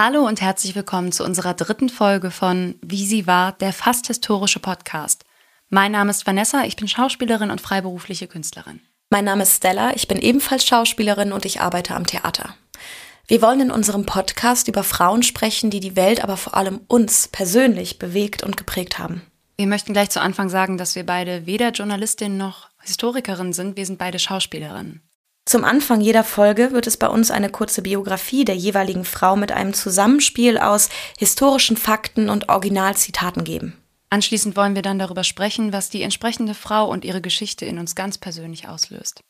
Hallo und herzlich willkommen zu unserer dritten Folge von Wie sie war, der fast historische Podcast. Mein Name ist Vanessa, ich bin Schauspielerin und freiberufliche Künstlerin. Mein Name ist Stella, ich bin ebenfalls Schauspielerin und ich arbeite am Theater. Wir wollen in unserem Podcast über Frauen sprechen, die die Welt, aber vor allem uns persönlich bewegt und geprägt haben. Wir möchten gleich zu Anfang sagen, dass wir beide weder Journalistin noch Historikerin sind, wir sind beide Schauspielerinnen. Zum Anfang jeder Folge wird es bei uns eine kurze Biografie der jeweiligen Frau mit einem Zusammenspiel aus historischen Fakten und Originalzitaten geben. Anschließend wollen wir dann darüber sprechen, was die entsprechende Frau und ihre Geschichte in uns ganz persönlich auslöst.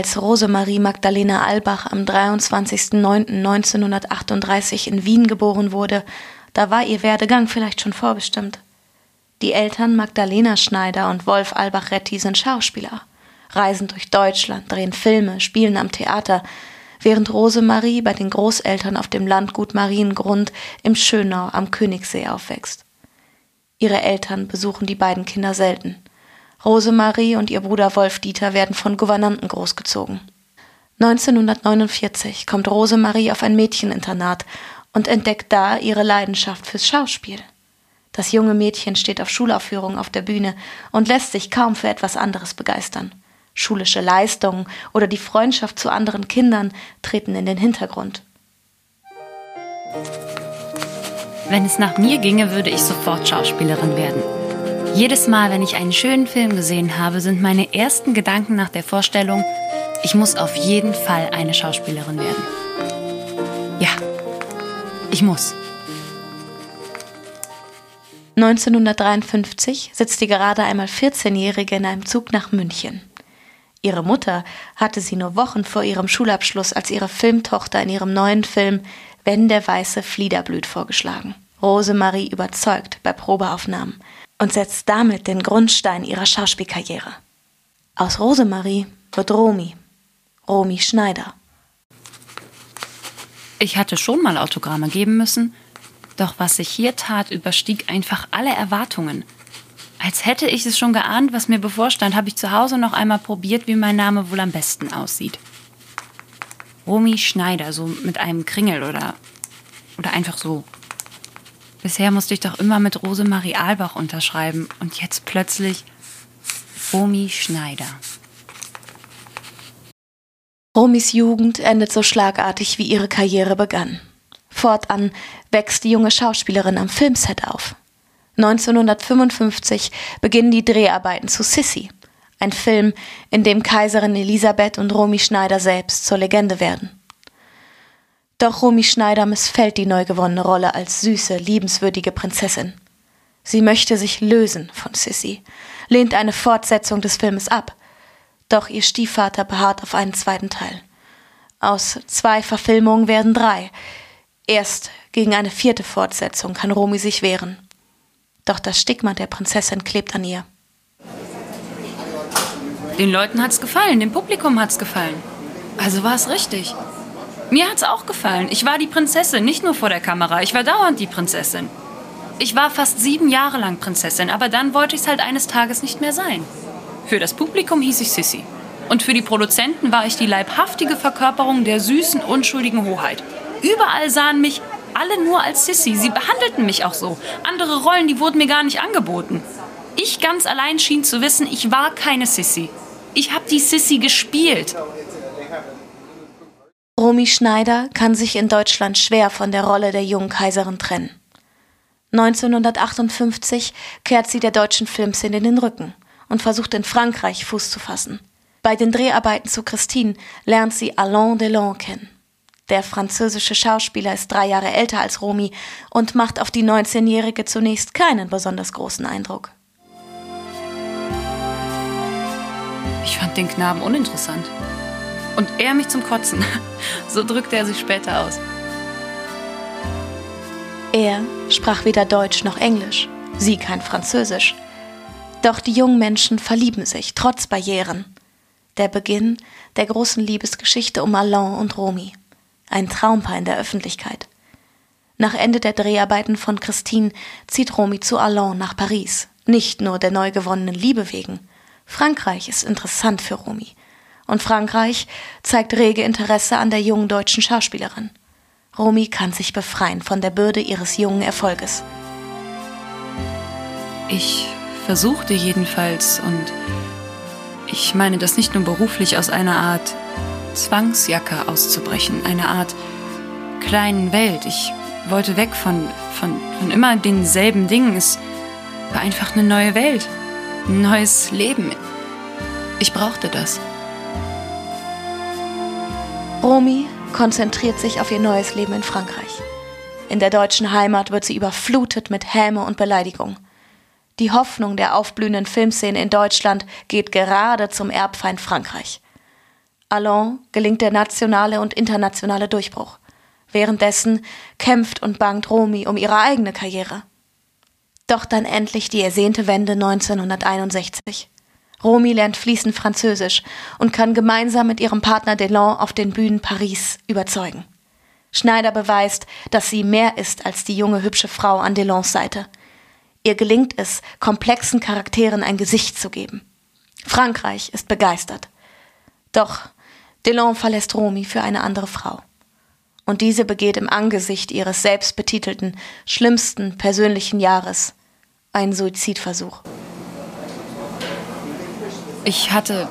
Als Rosemarie Magdalena Albach am 23.09.1938 in Wien geboren wurde, da war ihr Werdegang vielleicht schon vorbestimmt. Die Eltern Magdalena Schneider und Wolf Albach-Retti sind Schauspieler, reisen durch Deutschland, drehen Filme, spielen am Theater, während Rosemarie bei den Großeltern auf dem Landgut Mariengrund im Schönau am Königssee aufwächst. Ihre Eltern besuchen die beiden Kinder selten. Rosemarie und ihr Bruder Wolf Dieter werden von Gouvernanten großgezogen. 1949 kommt Rosemarie auf ein Mädcheninternat und entdeckt da ihre Leidenschaft fürs Schauspiel. Das junge Mädchen steht auf Schulaufführungen auf der Bühne und lässt sich kaum für etwas anderes begeistern. Schulische Leistungen oder die Freundschaft zu anderen Kindern treten in den Hintergrund. Wenn es nach mir ginge, würde ich sofort Schauspielerin werden. Jedes Mal, wenn ich einen schönen Film gesehen habe, sind meine ersten Gedanken nach der Vorstellung, ich muss auf jeden Fall eine Schauspielerin werden. Ja, ich muss. 1953 sitzt die gerade einmal 14-Jährige in einem Zug nach München. Ihre Mutter hatte sie nur Wochen vor ihrem Schulabschluss als ihre Filmtochter in ihrem neuen Film Wenn der weiße Flieder blüht vorgeschlagen. Rosemarie überzeugt bei Probeaufnahmen und setzt damit den Grundstein ihrer Schauspielkarriere. Aus Rosemarie wird Romy, Romy Schneider. Ich hatte schon mal Autogramme geben müssen, doch was sich hier tat, überstieg einfach alle Erwartungen. Als hätte ich es schon geahnt, was mir bevorstand, habe ich zu Hause noch einmal probiert, wie mein Name wohl am besten aussieht. Romy Schneider, so mit einem Kringel oder, oder einfach so. Bisher musste ich doch immer mit Rosemarie Albach unterschreiben und jetzt plötzlich Romy Schneider. Romys Jugend endet so schlagartig, wie ihre Karriere begann. Fortan wächst die junge Schauspielerin am Filmset auf. 1955 beginnen die Dreharbeiten zu Sissy, ein Film, in dem Kaiserin Elisabeth und Romy Schneider selbst zur Legende werden. Doch Romy Schneider missfällt die neu gewonnene Rolle als süße, liebenswürdige Prinzessin. Sie möchte sich lösen von Sissy, lehnt eine Fortsetzung des Filmes ab. Doch ihr Stiefvater beharrt auf einen zweiten Teil. Aus zwei Verfilmungen werden drei. Erst gegen eine vierte Fortsetzung kann Romy sich wehren. Doch das Stigma der Prinzessin klebt an ihr. Den Leuten hat's gefallen, dem Publikum hat's gefallen. Also war es richtig. Mir hat's auch gefallen. Ich war die Prinzessin, nicht nur vor der Kamera. Ich war dauernd die Prinzessin. Ich war fast sieben Jahre lang Prinzessin, aber dann wollte ich es halt eines Tages nicht mehr sein. Für das Publikum hieß ich Sissy. Und für die Produzenten war ich die leibhaftige Verkörperung der süßen, unschuldigen Hoheit. Überall sahen mich alle nur als Sissy. Sie behandelten mich auch so. Andere Rollen, die wurden mir gar nicht angeboten. Ich ganz allein schien zu wissen, ich war keine Sissy. Ich habe die Sissy gespielt. Romy Schneider kann sich in Deutschland schwer von der Rolle der jungen Kaiserin trennen. 1958 kehrt sie der deutschen Filmszene in den Rücken und versucht in Frankreich Fuß zu fassen. Bei den Dreharbeiten zu Christine lernt sie Alain Delon kennen. Der französische Schauspieler ist drei Jahre älter als Romy und macht auf die 19-Jährige zunächst keinen besonders großen Eindruck. Ich fand den Knaben uninteressant. Und er mich zum Kotzen. So drückte er sich später aus. Er sprach weder Deutsch noch Englisch, sie kein Französisch. Doch die jungen Menschen verlieben sich, trotz Barrieren. Der Beginn der großen Liebesgeschichte um Alain und Romy. Ein Traumpaar in der Öffentlichkeit. Nach Ende der Dreharbeiten von Christine zieht Romy zu Alain nach Paris. Nicht nur der neu gewonnenen Liebe wegen. Frankreich ist interessant für Romy. Und Frankreich zeigt rege Interesse an der jungen deutschen Schauspielerin. Romy kann sich befreien von der Bürde ihres jungen Erfolges. Ich versuchte jedenfalls und ich meine das nicht nur beruflich aus einer Art Zwangsjacke auszubrechen, eine Art kleinen Welt. Ich wollte weg von, von, von immer denselben Dingen. Es war einfach eine neue Welt, ein neues Leben. Ich brauchte das. Romy konzentriert sich auf ihr neues Leben in Frankreich. In der deutschen Heimat wird sie überflutet mit Häme und Beleidigung. Die Hoffnung der aufblühenden Filmszene in Deutschland geht gerade zum Erbfeind Frankreich. Allons gelingt der nationale und internationale Durchbruch. Währenddessen kämpft und bangt Romy um ihre eigene Karriere. Doch dann endlich die ersehnte Wende 1961. Romy lernt fließend Französisch und kann gemeinsam mit ihrem Partner Delon auf den Bühnen Paris überzeugen. Schneider beweist, dass sie mehr ist als die junge hübsche Frau an Delons Seite. Ihr gelingt es, komplexen Charakteren ein Gesicht zu geben. Frankreich ist begeistert. Doch Delon verlässt Romy für eine andere Frau. Und diese begeht im Angesicht ihres selbstbetitelten, schlimmsten persönlichen Jahres einen Suizidversuch. Ich hatte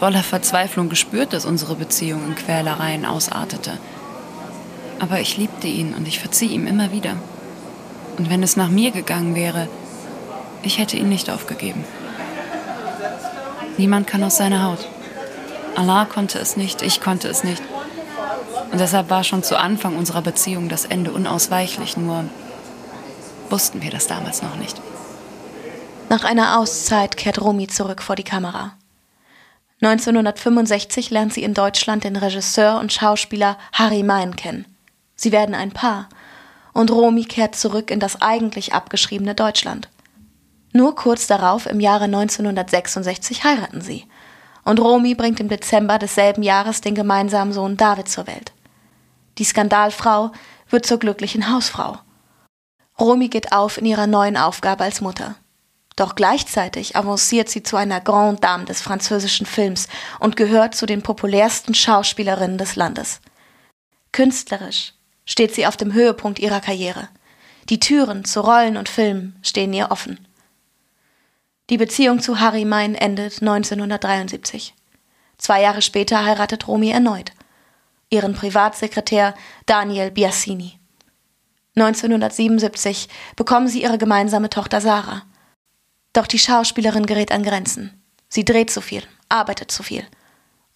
voller Verzweiflung gespürt, dass unsere Beziehung in Quälereien ausartete. Aber ich liebte ihn und ich verzieh ihm immer wieder. Und wenn es nach mir gegangen wäre, ich hätte ihn nicht aufgegeben. Niemand kann aus seiner Haut. Allah konnte es nicht, ich konnte es nicht. Und deshalb war schon zu Anfang unserer Beziehung das Ende unausweichlich, nur wussten wir das damals noch nicht. Nach einer Auszeit kehrt Romy zurück vor die Kamera. 1965 lernt sie in Deutschland den Regisseur und Schauspieler Harry Mein kennen. Sie werden ein Paar und Romy kehrt zurück in das eigentlich abgeschriebene Deutschland. Nur kurz darauf, im Jahre 1966, heiraten sie und Romy bringt im Dezember desselben Jahres den gemeinsamen Sohn David zur Welt. Die Skandalfrau wird zur glücklichen Hausfrau. Romy geht auf in ihrer neuen Aufgabe als Mutter. Doch gleichzeitig avanciert sie zu einer Grande Dame des französischen Films und gehört zu den populärsten Schauspielerinnen des Landes. Künstlerisch steht sie auf dem Höhepunkt ihrer Karriere. Die Türen zu Rollen und Filmen stehen ihr offen. Die Beziehung zu Harry Mein endet 1973. Zwei Jahre später heiratet Romy erneut. Ihren Privatsekretär Daniel Biasini. 1977 bekommen sie ihre gemeinsame Tochter Sarah. Doch die Schauspielerin gerät an Grenzen. Sie dreht zu viel, arbeitet zu viel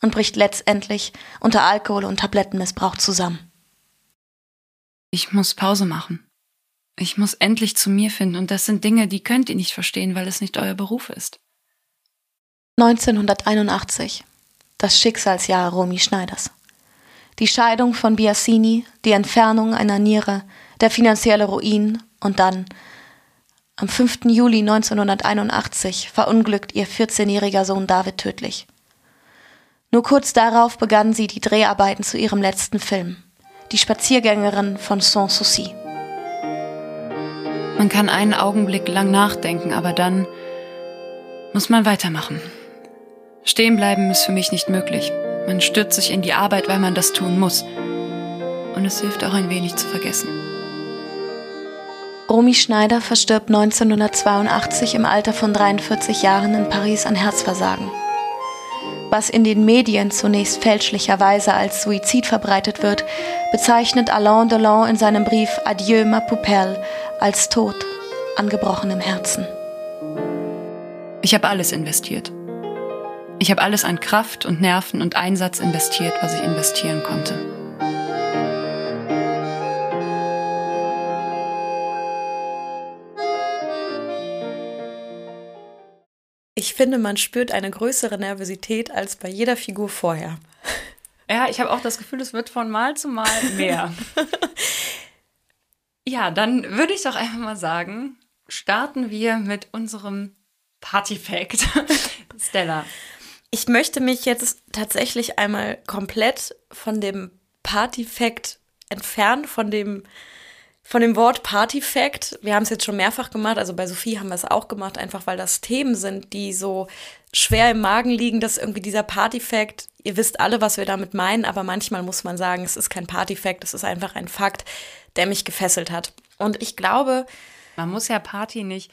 und bricht letztendlich unter Alkohol- und Tablettenmissbrauch zusammen. Ich muss Pause machen. Ich muss endlich zu mir finden und das sind Dinge, die könnt ihr nicht verstehen, weil es nicht euer Beruf ist. 1981. Das Schicksalsjahr Romy Schneiders. Die Scheidung von Biasini, die Entfernung einer Niere, der finanzielle Ruin und dann am 5. Juli 1981 verunglückt ihr 14-jähriger Sohn David tödlich. Nur kurz darauf begann sie die Dreharbeiten zu ihrem letzten Film, Die Spaziergängerin von Sanssouci. Man kann einen Augenblick lang nachdenken, aber dann muss man weitermachen. Stehen bleiben ist für mich nicht möglich. Man stürzt sich in die Arbeit, weil man das tun muss. Und es hilft auch ein wenig zu vergessen. Romy Schneider verstirbt 1982 im Alter von 43 Jahren in Paris an Herzversagen. Was in den Medien zunächst fälschlicherweise als Suizid verbreitet wird, bezeichnet Alain Delon in seinem Brief Adieu ma poupelle als Tod an gebrochenem Herzen. Ich habe alles investiert. Ich habe alles an Kraft und Nerven und Einsatz investiert, was ich investieren konnte. Ich finde, man spürt eine größere Nervosität als bei jeder Figur vorher. Ja, ich habe auch das Gefühl, es wird von Mal zu Mal mehr. ja, dann würde ich doch einfach mal sagen, starten wir mit unserem Party-Fact. Stella. Ich möchte mich jetzt tatsächlich einmal komplett von dem Party-Fact entfernen, von dem von dem Wort Party-Fact. Wir haben es jetzt schon mehrfach gemacht, also bei Sophie haben wir es auch gemacht, einfach weil das Themen sind, die so schwer im Magen liegen, dass irgendwie dieser Party-Fact, ihr wisst alle, was wir damit meinen, aber manchmal muss man sagen, es ist kein Party-Fact, es ist einfach ein Fakt, der mich gefesselt hat. Und ich glaube. Man muss ja Party nicht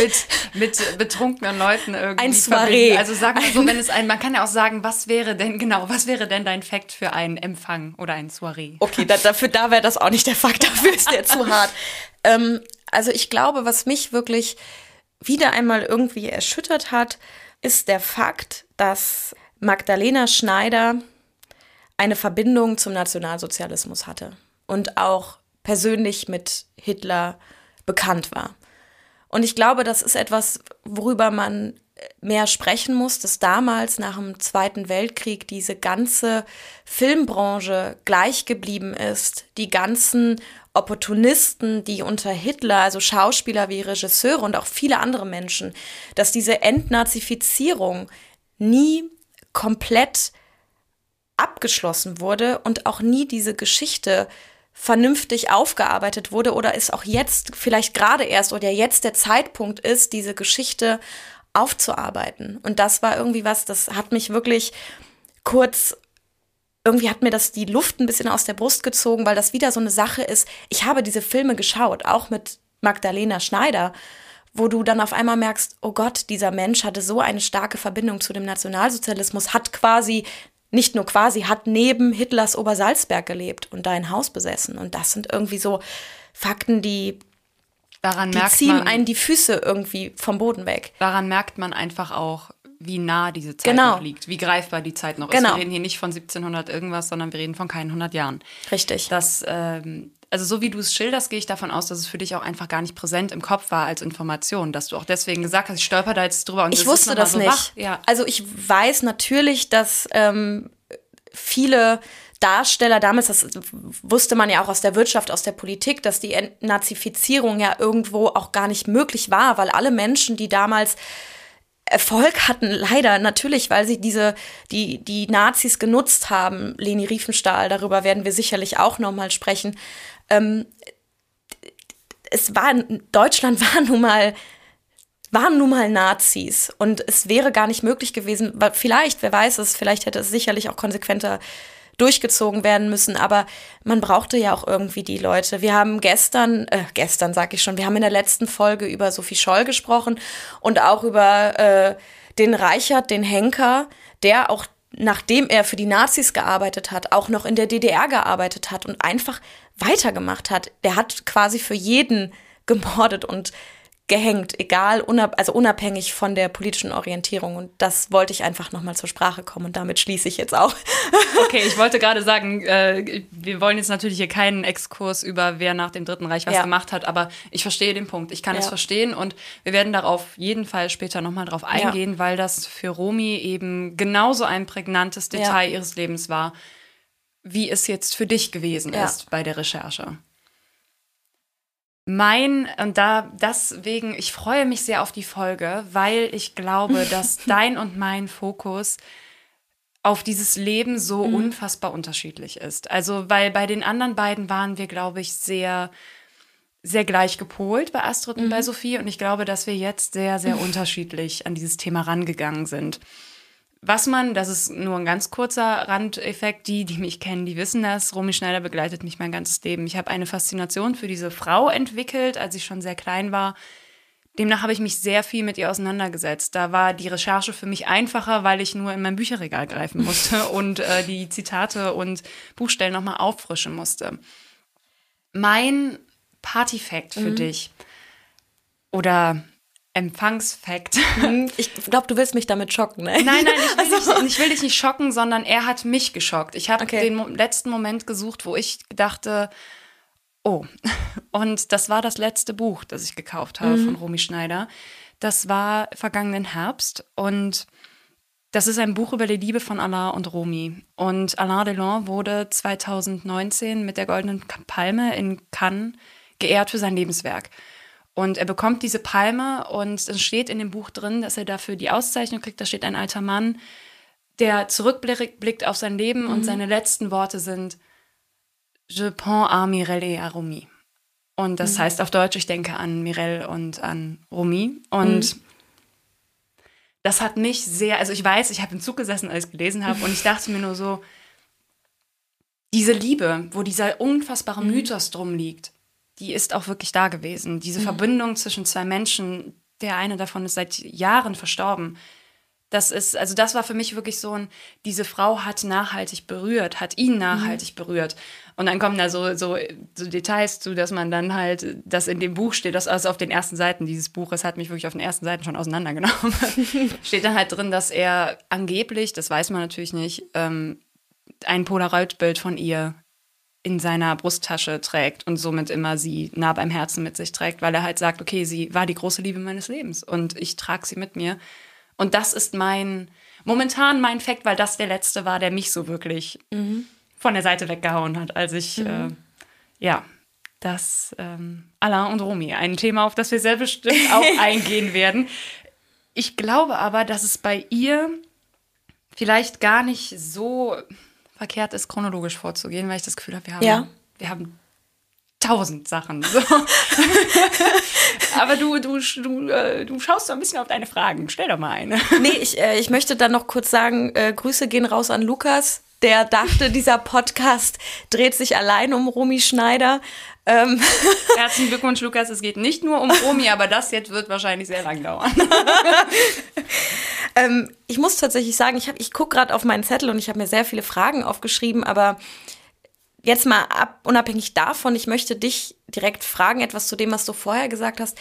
mit, mit betrunkenen Leuten irgendwie. Ein Soiree. Also sag mal so, wenn es ein, man kann ja auch sagen, was wäre denn, genau, was wäre denn dein Fakt für einen Empfang oder ein Soiree? Okay, da, dafür, da wäre das auch nicht der Fakt, dafür ist der zu hart. Ähm, also ich glaube, was mich wirklich wieder einmal irgendwie erschüttert hat, ist der Fakt, dass Magdalena Schneider eine Verbindung zum Nationalsozialismus hatte und auch persönlich mit Hitler bekannt war. Und ich glaube, das ist etwas, worüber man mehr sprechen muss, dass damals nach dem Zweiten Weltkrieg diese ganze Filmbranche gleich geblieben ist. Die ganzen Opportunisten, die unter Hitler, also Schauspieler wie Regisseure und auch viele andere Menschen, dass diese Entnazifizierung nie komplett abgeschlossen wurde und auch nie diese Geschichte vernünftig aufgearbeitet wurde oder ist auch jetzt vielleicht gerade erst oder jetzt der Zeitpunkt ist, diese Geschichte aufzuarbeiten. Und das war irgendwie was, das hat mich wirklich kurz, irgendwie hat mir das die Luft ein bisschen aus der Brust gezogen, weil das wieder so eine Sache ist. Ich habe diese Filme geschaut, auch mit Magdalena Schneider, wo du dann auf einmal merkst, oh Gott, dieser Mensch hatte so eine starke Verbindung zu dem Nationalsozialismus, hat quasi nicht nur quasi, hat neben Hitlers Obersalzberg gelebt und da ein Haus besessen. Und das sind irgendwie so Fakten, die, daran die merkt ziehen man, einen die Füße irgendwie vom Boden weg. Daran merkt man einfach auch, wie nah diese Zeit Genau. noch liegt, wie greifbar die Zeit noch Genau. ist. Wir reden hier nicht von 1700 irgendwas, sondern wir reden von keinen 100 Jahren. Richtig. Das, ähm, also so wie du es schilderst, gehe ich davon aus, dass es für dich auch einfach gar nicht präsent im Kopf war als Information, dass du auch deswegen gesagt hast, ich stolper da jetzt drüber und ich wusste das so nicht. Ja. Also ich weiß natürlich, dass ähm, viele Darsteller damals, das wusste man ja auch aus der Wirtschaft, aus der Politik, dass die Entnazifizierung ja irgendwo auch gar nicht möglich war, weil alle Menschen, die damals Erfolg hatten, leider natürlich, weil sie diese, die, die Nazis genutzt haben, Leni Riefenstahl, darüber werden wir sicherlich auch nochmal sprechen. Ähm, es war, Deutschland war nun mal waren nun mal Nazis und es wäre gar nicht möglich gewesen, vielleicht, wer weiß es, vielleicht hätte es sicherlich auch konsequenter durchgezogen werden müssen, aber man brauchte ja auch irgendwie die Leute. Wir haben gestern, äh, gestern sag ich schon, wir haben in der letzten Folge über Sophie Scholl gesprochen und auch über äh, den Reichert, den Henker, der auch nachdem er für die Nazis gearbeitet hat, auch noch in der DDR gearbeitet hat und einfach weitergemacht hat. Der hat quasi für jeden gemordet und gehängt, egal, unab also unabhängig von der politischen Orientierung. Und das wollte ich einfach nochmal zur Sprache kommen und damit schließe ich jetzt auch. Okay, ich wollte gerade sagen, äh, wir wollen jetzt natürlich hier keinen Exkurs über wer nach dem Dritten Reich was Ja. gemacht hat, aber ich verstehe den Punkt. Ich kann es Ja. verstehen und wir werden darauf jeden Fall später nochmal drauf eingehen, weil das für Romy eben genauso ein prägnantes Ja. Detail ihres Lebens war, wie es jetzt für dich gewesen Ja. ist bei der Recherche. Mein, und da deswegen, ich freue mich sehr auf die Folge, weil ich glaube, dass dein und mein Fokus auf dieses Leben so Mhm. unfassbar unterschiedlich ist. Also, weil bei den anderen beiden waren wir, glaube ich, sehr, sehr gleich gepolt bei Astrid und Mhm. bei Sophie. Und ich glaube, dass wir jetzt sehr, sehr unterschiedlich an dieses Thema rangegangen sind. Was man, das ist nur ein ganz kurzer Randeffekt, die, die mich kennen, die wissen das. Romy Schneider begleitet mich mein ganzes Leben. Ich habe eine Faszination für diese Frau entwickelt, als ich schon sehr klein war. Demnach habe ich mich sehr viel mit ihr auseinandergesetzt. Da war die Recherche für mich einfacher, weil ich nur in mein Bücherregal greifen musste und äh, die Zitate und Buchstellen nochmal auffrischen musste. Mein Partyfact für dich oder Empfangsfact. Ich glaube, du willst mich damit schocken, ne? Nein, nein, ich will, dich, ich will dich nicht schocken, sondern er hat mich geschockt. Ich habe Okay. den letzten Moment gesucht, wo ich dachte, oh, und das war das letzte Buch, das ich gekauft habe von Romy Schneider. Das war vergangenen Herbst und das ist ein Buch über die Liebe von Alain und Romy. Und Alain Delon wurde 2019 mit der Goldenen Palme in Cannes geehrt für sein Lebenswerk. Und er bekommt diese Palme und es steht in dem Buch drin, dass er dafür die Auszeichnung kriegt. Da steht ein alter Mann, der zurückblickt auf sein Leben und seine letzten Worte sind Je prends à Mireille et à Romy. Und das heißt auf Deutsch, ich denke an Mirel und an Romy. Und das hat mich sehr, also ich weiß, ich habe im Zug gesessen, als ich gelesen habe, und ich dachte mir nur so, diese Liebe, wo dieser unfassbare Mythos drum liegt, die ist auch wirklich da gewesen. Diese Verbindung zwischen zwei Menschen, der eine davon ist seit Jahren verstorben. Das ist, also das war für mich wirklich so ein, diese Frau hat nachhaltig berührt, hat ihn nachhaltig berührt. Und dann kommen da so, so, so Details zu, dass man dann halt, das in dem Buch steht, das also auf den ersten Seiten dieses Buches hat mich wirklich auf den ersten Seiten schon auseinandergenommen. steht dann halt drin, dass er angeblich, das weiß man natürlich nicht, ähm, ein Polaroid-Bild von ihr in seiner Brusttasche trägt und somit immer sie nah beim Herzen mit sich trägt, weil er halt sagt, okay, sie war die große Liebe meines Lebens und ich trage sie mit mir. Und das ist mein, momentan mein Fact, weil das der letzte war, der mich so wirklich von der Seite weggehauen hat, als ich, äh, ja, das ähm, Alain und Romy, ein Thema, auf das wir sehr bestimmt auch eingehen werden. Ich glaube aber, dass es bei ihr vielleicht gar nicht so verkehrt ist, chronologisch vorzugehen, weil ich das Gefühl habe, wir haben, Ja. wir haben tausend Sachen. So. aber du, du, du, äh, du schaust so ein bisschen auf deine Fragen. Stell doch mal eine. Nee, ich, äh, ich möchte dann noch kurz sagen, äh, Grüße gehen raus an Lukas, der dachte, dieser Podcast dreht sich allein um Romy Schneider. Ähm, Herzlichen Glückwunsch, Lukas. Es geht nicht nur um Romy, aber das jetzt wird wahrscheinlich sehr lang dauern. ähm, ich muss tatsächlich sagen, ich, hab- ich gucke gerade auf meinen Zettel und ich habe mir sehr viele Fragen aufgeschrieben, aber jetzt mal ab, unabhängig davon, ich möchte dich direkt fragen, etwas zu dem, was du vorher gesagt hast.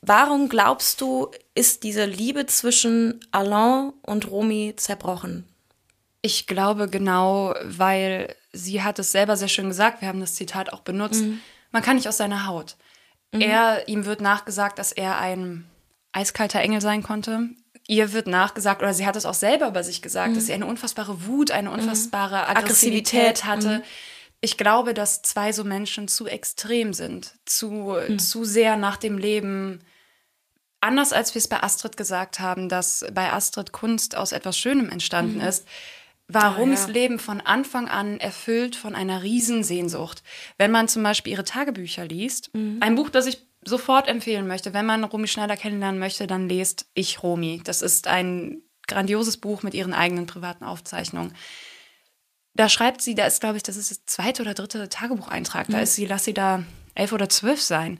Warum glaubst du, ist diese Liebe zwischen Alain und Romy zerbrochen? Ich glaube genau, weil sie hat es selber sehr schön gesagt, wir haben das Zitat auch benutzt, man kann nicht aus seiner Haut. Er, ihm wird nachgesagt, dass er ein eiskalter Engel sein konnte. Ihr wird nachgesagt, oder sie hat es auch selber über sich gesagt, dass sie eine unfassbare Wut, eine unfassbare Aggressivität Aggressivität, hatte. Ich glaube, dass zwei so Menschen zu extrem sind, zu, zu sehr nach dem Leben. Anders als wir es bei Astrid gesagt haben, dass bei Astrid Kunst aus etwas Schönem entstanden ist, war Ah, Romis ja. Leben von Anfang an erfüllt von einer Riesensehnsucht. Wenn man zum Beispiel ihre Tagebücher liest, ein Buch, das ich sofort empfehlen möchte, wenn man Romy Schneider kennenlernen möchte, dann lest Ich Romy. Das ist ein grandioses Buch mit ihren eigenen privaten Aufzeichnungen. Da schreibt sie, da ist, glaube ich, das ist das zweite oder dritte Tagebucheintrag. Da ist sie, lass sie da elf oder zwölf sein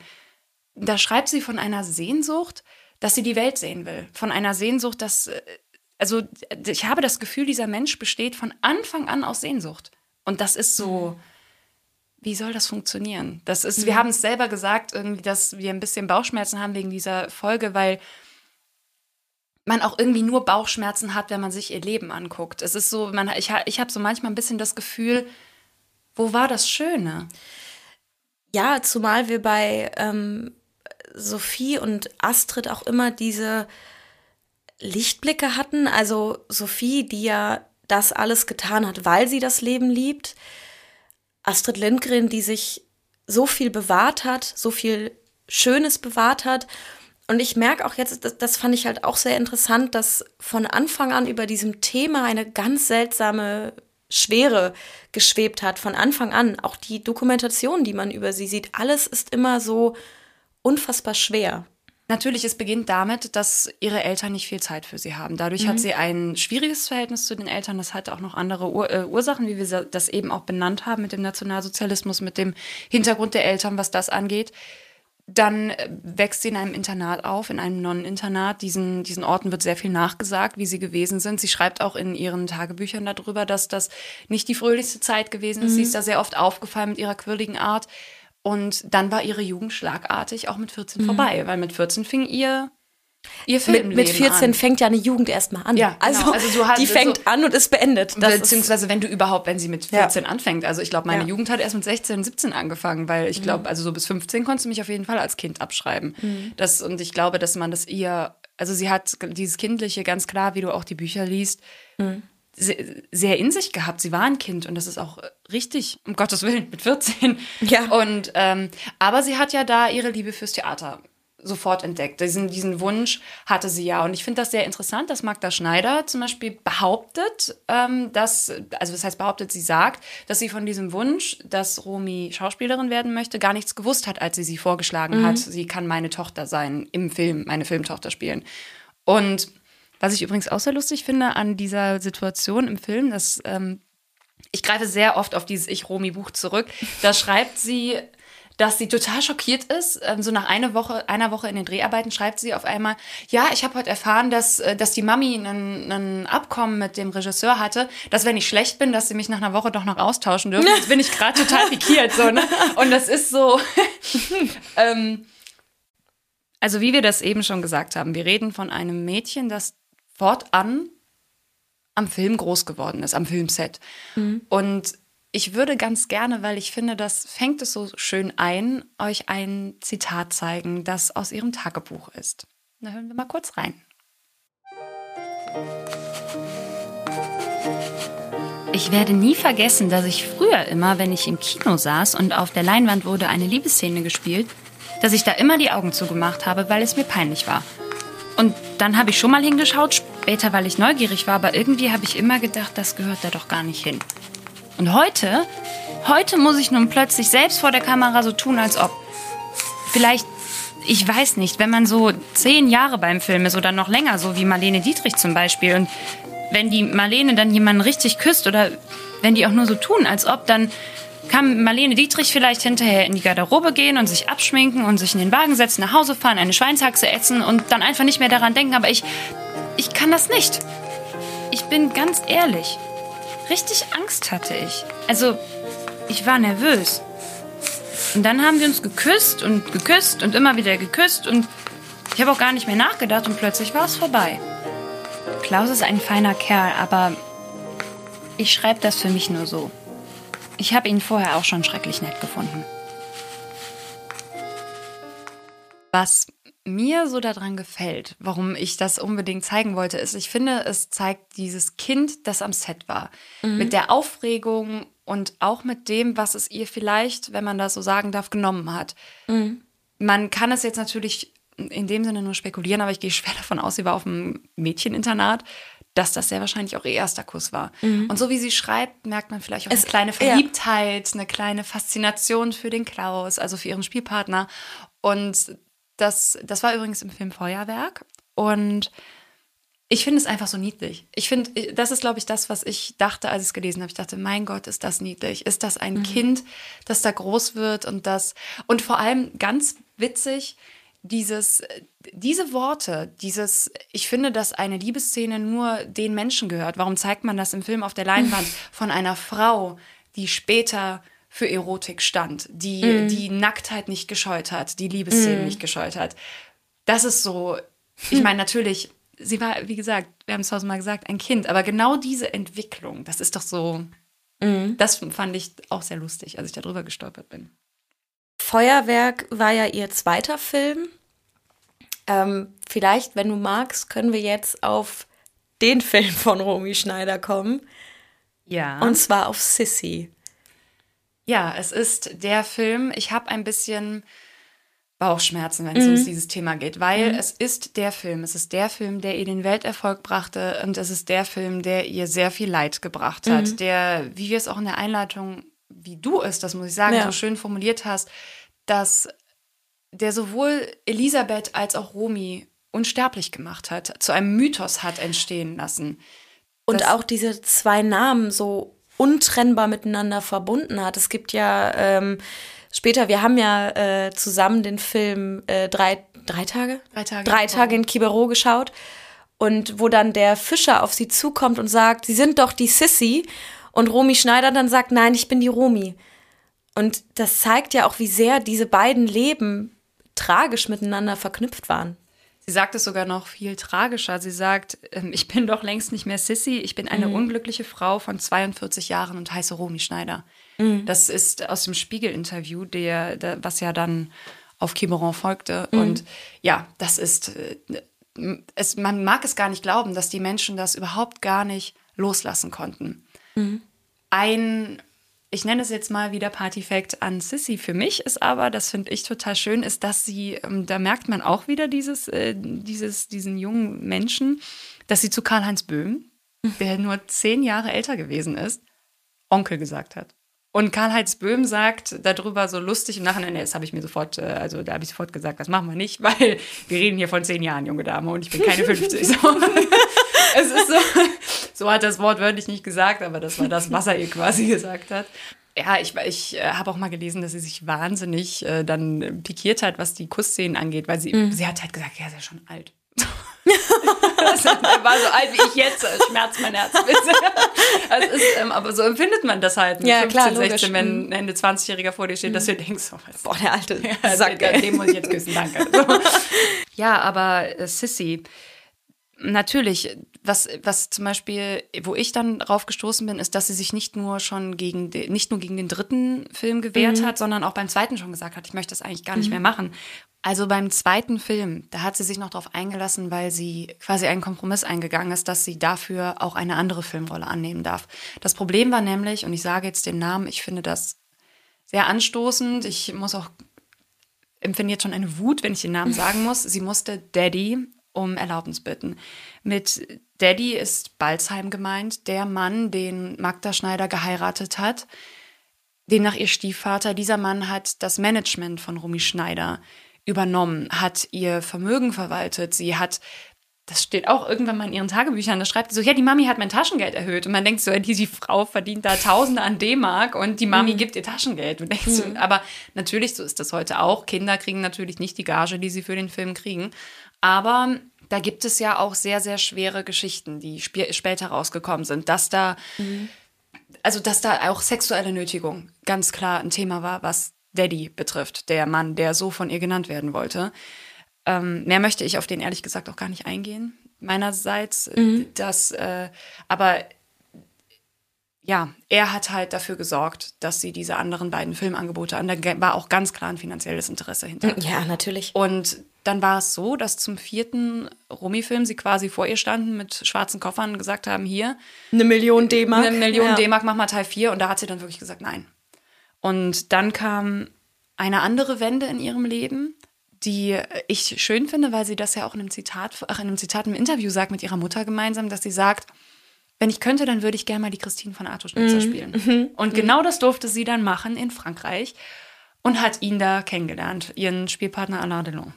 da schreibt sie von einer Sehnsucht, dass sie die Welt sehen will. Von einer Sehnsucht, dass, äh, also ich habe das Gefühl, dieser Mensch besteht von Anfang an aus Sehnsucht. Und das ist so, wie soll das funktionieren? Das ist, wir haben es selber gesagt, irgendwie, dass wir ein bisschen Bauchschmerzen haben wegen dieser Folge, weil man auch irgendwie nur Bauchschmerzen hat, wenn man sich ihr Leben anguckt. Es ist so, man, ich, ich habe so manchmal ein bisschen das Gefühl, wo war das Schöne? Ja, zumal wir bei ähm, Sophie und Astrid auch immer diese Lichtblicke hatten. Also Sophie, die ja das alles getan hat, weil sie das Leben liebt. Astrid Lindgren, die sich so viel bewahrt hat, so viel Schönes bewahrt hat. Und ich merke auch jetzt, das, das fand ich halt auch sehr interessant, dass von Anfang an über diesem Thema eine ganz seltsame Schwere geschwebt hat. Von Anfang an. Auch die Dokumentation, die man über sie sieht, alles ist immer so unfassbar schwer. Natürlich, es beginnt damit, dass ihre Eltern nicht viel Zeit für sie haben. Dadurch hat sie ein schwieriges Verhältnis zu den Eltern. Das hat auch noch andere Ur äh, Ursachen, wie wir das eben auch benannt haben mit dem Nationalsozialismus, mit dem Hintergrund der Eltern, was das angeht. Dann äh, wächst sie in einem Internat auf, in einem Nonneninternat. Diesen, diesen Orten wird sehr viel nachgesagt, wie sie gewesen sind. Sie schreibt auch in ihren Tagebüchern darüber, dass das nicht die fröhlichste Zeit gewesen ist. Sie ist da sehr oft aufgefallen mit ihrer quirligen Art. Und dann war ihre Jugend schlagartig auch mit 14 vorbei, weil mit 14 fing ihr, ihr Mit, Filmleben mit 14 an. fängt ja eine Jugend erstmal an. Ja, genau. also, Also du hast- die fängt so- an und ist beendet. Das Beziehungsweise wenn du überhaupt, wenn sie mit Ja. 14 anfängt. Also ich glaube, meine Ja. Jugend hat erst mit 16, 17 angefangen, weil ich Mhm. glaube, also so bis 15 konntest du mich auf jeden Fall als Kind abschreiben. Mhm. Das, und ich glaube, dass man das ihr, also sie hat dieses Kindliche ganz klar, wie du auch die Bücher liest, Mhm. Se- sehr in sich gehabt. Sie war ein Kind und das ist auch richtig, um Gottes Willen, mit 14. Ja. Und, ähm, aber sie hat ja da ihre Liebe fürs Theater sofort entdeckt. Diesen, diesen Wunsch hatte sie ja. Und ich finde das sehr interessant, dass Magda Schneider zum Beispiel behauptet, ähm, dass, also das heißt behauptet, sie sagt, dass sie von diesem Wunsch, dass Romy Schauspielerin werden möchte, gar nichts gewusst hat, als sie sie vorgeschlagen mhm. hat. Sie kann meine Tochter sein, im Film, meine Filmtochter spielen. Und was ich übrigens auch sehr lustig finde an dieser Situation im Film, dass ähm, ich greife sehr oft auf dieses Ich-Romi-Buch zurück. Da schreibt sie dass sie total schockiert ist. Ähm, so nach einer Woche, einer Woche in den Dreharbeiten schreibt sie auf einmal, ja, ich habe heute erfahren, dass, äh, dass die Mami ein Abkommen mit dem Regisseur hatte, dass wenn ich schlecht bin, dass sie mich nach einer Woche doch noch austauschen dürfen. Jetzt bin ich gerade total pikiert. So, ne? Und das ist so. ähm, also wie wir das eben schon gesagt haben, wir reden von einem Mädchen, das fortan am Film groß geworden ist, am Filmset. Mhm. Und ich würde ganz gerne, weil ich finde, das fängt es so schön ein, euch ein Zitat zeigen, das aus ihrem Tagebuch ist. Da hören wir mal kurz rein. Ich werde nie vergessen, dass ich früher immer, wenn ich im Kino saß und auf der Leinwand wurde eine Liebesszene gespielt, dass ich da immer die Augen zugemacht habe, weil es mir peinlich war. Und dann habe ich schon mal hingeschaut, später, weil ich neugierig war, aber irgendwie habe ich immer gedacht, das gehört da doch gar nicht hin. Und heute, heute muss ich nun plötzlich selbst vor der Kamera so tun, als ob. Vielleicht, ich weiß nicht, wenn man so zehn Jahre beim Film ist oder noch länger, so wie Marlene Dietrich zum Beispiel, und wenn die Marlene dann jemanden richtig küsst oder wenn die auch nur so tun, als ob, dann kann Marlene Dietrich vielleicht hinterher in die Garderobe gehen und sich abschminken und sich in den Wagen setzen, nach Hause fahren, eine Schweinshaxe essen und dann einfach nicht mehr daran denken. Aber ich, ich kann das nicht. Ich bin ganz ehrlich. Richtig Angst hatte ich. Also, ich war nervös. Und dann haben wir uns geküsst und geküsst und immer wieder geküsst und ich habe auch gar nicht mehr nachgedacht und plötzlich war es vorbei. Klaus ist ein feiner Kerl, aber ich schreibe das für mich nur so. Ich habe ihn vorher auch schon schrecklich nett gefunden. Was mir so daran gefällt, warum ich das unbedingt zeigen wollte, ist, ich finde, es zeigt dieses Kind, das am Set war. Mhm. Mit der Aufregung und auch mit dem, was es ihr vielleicht, wenn man das so sagen darf, genommen hat. Mhm. Man kann es jetzt natürlich in dem Sinne nur spekulieren, aber ich gehe schwer davon aus, sie war auf einem Mädcheninternat, dass das sehr wahrscheinlich auch ihr erster Kuss war. Mhm. Und so wie sie schreibt, merkt man vielleicht auch es, eine kleine Verliebtheit, ja. eine kleine Faszination für den Klaus, also für ihren Spielpartner. Und das, das war übrigens im Film Feuerwerk. Und ich finde es einfach so niedlich. Ich finde, das ist, glaube ich, das, was ich dachte, als ich es gelesen habe. Ich dachte, mein Gott, ist das niedlich. Ist das ein mhm. Kind, das da groß wird und das. Und vor allem ganz witzig, dieses, diese Worte, dieses, ich finde, dass eine Liebesszene nur den Menschen gehört. Warum zeigt man das im Film auf der Leinwand von einer Frau, die später für Erotik stand, die mhm. die Nacktheit nicht gescheut hat, die Liebesszenen mhm. nicht gescheut hat. Das ist so, ich meine, natürlich, sie war, wie gesagt, wir haben es tausendmal gesagt, ein Kind, aber genau diese Entwicklung, das ist doch so, mhm. das fand ich auch sehr lustig, als ich darüber gestolpert bin. Feuerwerk war ja ihr zweiter Film. Ähm, vielleicht, wenn du magst, können wir jetzt auf den Film von Romy Schneider kommen. Ja. Und zwar auf Sissy. Ja, es ist der Film. Ich habe ein bisschen Bauchschmerzen, wenn es mhm. um dieses Thema geht, weil mhm. es ist der Film. Es ist der Film, der ihr den Welterfolg brachte und es ist der Film, der ihr sehr viel Leid gebracht hat. Mhm. Der, wie wir es auch in der Einleitung, wie du es, das muss ich sagen, ja. so schön formuliert hast, dass der sowohl Elisabeth als auch Romy unsterblich gemacht hat, zu einem Mythos hat entstehen lassen. Und auch diese zwei Namen so untrennbar miteinander verbunden hat. Es gibt ja ähm, später, wir haben ja äh, zusammen den Film äh, drei, drei Tage? Drei Tage. Drei Tage in Kibero geschaut. Und wo dann der Fischer auf sie zukommt und sagt, sie sind doch die Sissy. Und Romy Schneider dann sagt, nein, ich bin die Romy. Und das zeigt ja auch, wie sehr diese beiden Leben tragisch miteinander verknüpft waren. Sie sagt es sogar noch viel tragischer. Sie sagt, ähm, ich bin doch längst nicht mehr Sissy, ich bin eine mhm. unglückliche Frau von 42 Jahren und heiße Romy Schneider. Mhm. Das ist aus dem Spiegel-Interview, der, der, was ja dann auf Quiberon folgte. Mhm. Und ja, das ist, äh, es, man mag es gar nicht glauben, dass die Menschen das überhaupt gar nicht loslassen konnten. Mhm. Ein ich nenne es jetzt mal wieder Partyfact an Sissy. Für mich ist aber, das finde ich total schön, ist, dass sie, ähm, da merkt man auch wieder dieses, äh, dieses, diesen jungen Menschen, dass sie zu Karl-Heinz Böhm, der nur zehn Jahre älter gewesen ist, Onkel gesagt hat. Und Karl-Heinz Böhm sagt darüber so lustig im Nachhinein, das habe ich mir sofort, äh, also da habe ich sofort gesagt, das machen wir nicht, weil wir reden hier von zehn Jahren, junge Dame, und ich bin keine 50. So. es ist so, so hat das Wort wörtlich nicht gesagt, aber das war das, was er ihr quasi gesagt hat. Ja, ich, ich äh, habe auch mal gelesen, dass sie sich wahnsinnig äh, dann pikiert hat, was die Kussszenen angeht, weil sie, mhm. sie hat halt gesagt, ja, sie ist schon alt. er war so alt wie ich jetzt, schmerzt mein Herz. also ist, ähm, aber so empfindet man das halt mit ja, 15, klar, 16, wenn ein Ende 20-Jähriger vor dir steht, dass du mhm. denkst, oh, boah, der alte ja, Sack, den, den muss ich jetzt küssen, danke. So. Ja, aber äh, Sissy, natürlich, was, was zum Beispiel, wo ich dann drauf gestoßen bin, ist, dass sie sich nicht nur schon gegen, de, nicht nur gegen den dritten Film gewehrt mhm. hat, sondern auch beim zweiten schon gesagt hat, ich möchte das eigentlich gar nicht mhm. mehr machen. Also beim zweiten Film, da hat sie sich noch darauf eingelassen, weil sie quasi einen Kompromiss eingegangen ist, dass sie dafür auch eine andere Filmrolle annehmen darf. Das Problem war nämlich, und ich sage jetzt den Namen, ich finde das sehr anstoßend. Ich muss auch empfinde jetzt schon eine Wut, wenn ich den Namen sagen muss. Sie musste Daddy um Erlaubnis bitten. Mit Daddy ist Balzheim gemeint, der Mann, den Magda Schneider geheiratet hat, den nach ihr Stiefvater. Dieser Mann hat das Management von Rumi Schneider übernommen, hat ihr Vermögen verwaltet. Sie hat das steht auch irgendwann mal in ihren Tagebüchern, da schreibt sie so, ja, die Mami hat mein Taschengeld erhöht. Und man denkt so, die, Frau verdient da Tausende an D-Mark und die Mami mhm. gibt ihr Taschengeld. Und denkst mhm. so, aber natürlich, so ist das heute auch. Kinder kriegen natürlich nicht die Gage, die sie für den Film kriegen. Aber da gibt es ja auch sehr, sehr schwere Geschichten, die sp später rausgekommen sind, dass da, mhm. also dass da auch sexuelle Nötigung ganz klar ein Thema war, was Daddy betrifft, der Mann, der so von ihr genannt werden wollte. Ähm, mehr möchte ich auf den ehrlich gesagt auch gar nicht eingehen. Meinerseits, mhm. dass, äh, aber ja, er hat halt dafür gesorgt, dass sie diese anderen beiden Filmangebote an. Da war auch ganz klar ein finanzielles Interesse hinter. Ja, natürlich. Und dann war es so, dass zum vierten Romy-Film sie quasi vor ihr standen mit schwarzen Koffern und gesagt haben: Hier. Eine Million D-Mark. Eine Million ja. D-Mark, mach mal Teil 4. Und da hat sie dann wirklich gesagt: Nein. Und dann kam eine andere Wende in ihrem Leben, die ich schön finde, weil sie das ja auch in einem Zitat, ach, in einem Zitat im Interview sagt mit ihrer Mutter gemeinsam, dass sie sagt, wenn ich könnte, dann würde ich gerne mal die Christine von Arthur Schnitzer mhm. spielen. Mhm. Und genau das durfte sie dann machen in Frankreich und hat ihn da kennengelernt, ihren Spielpartner Alain Delon.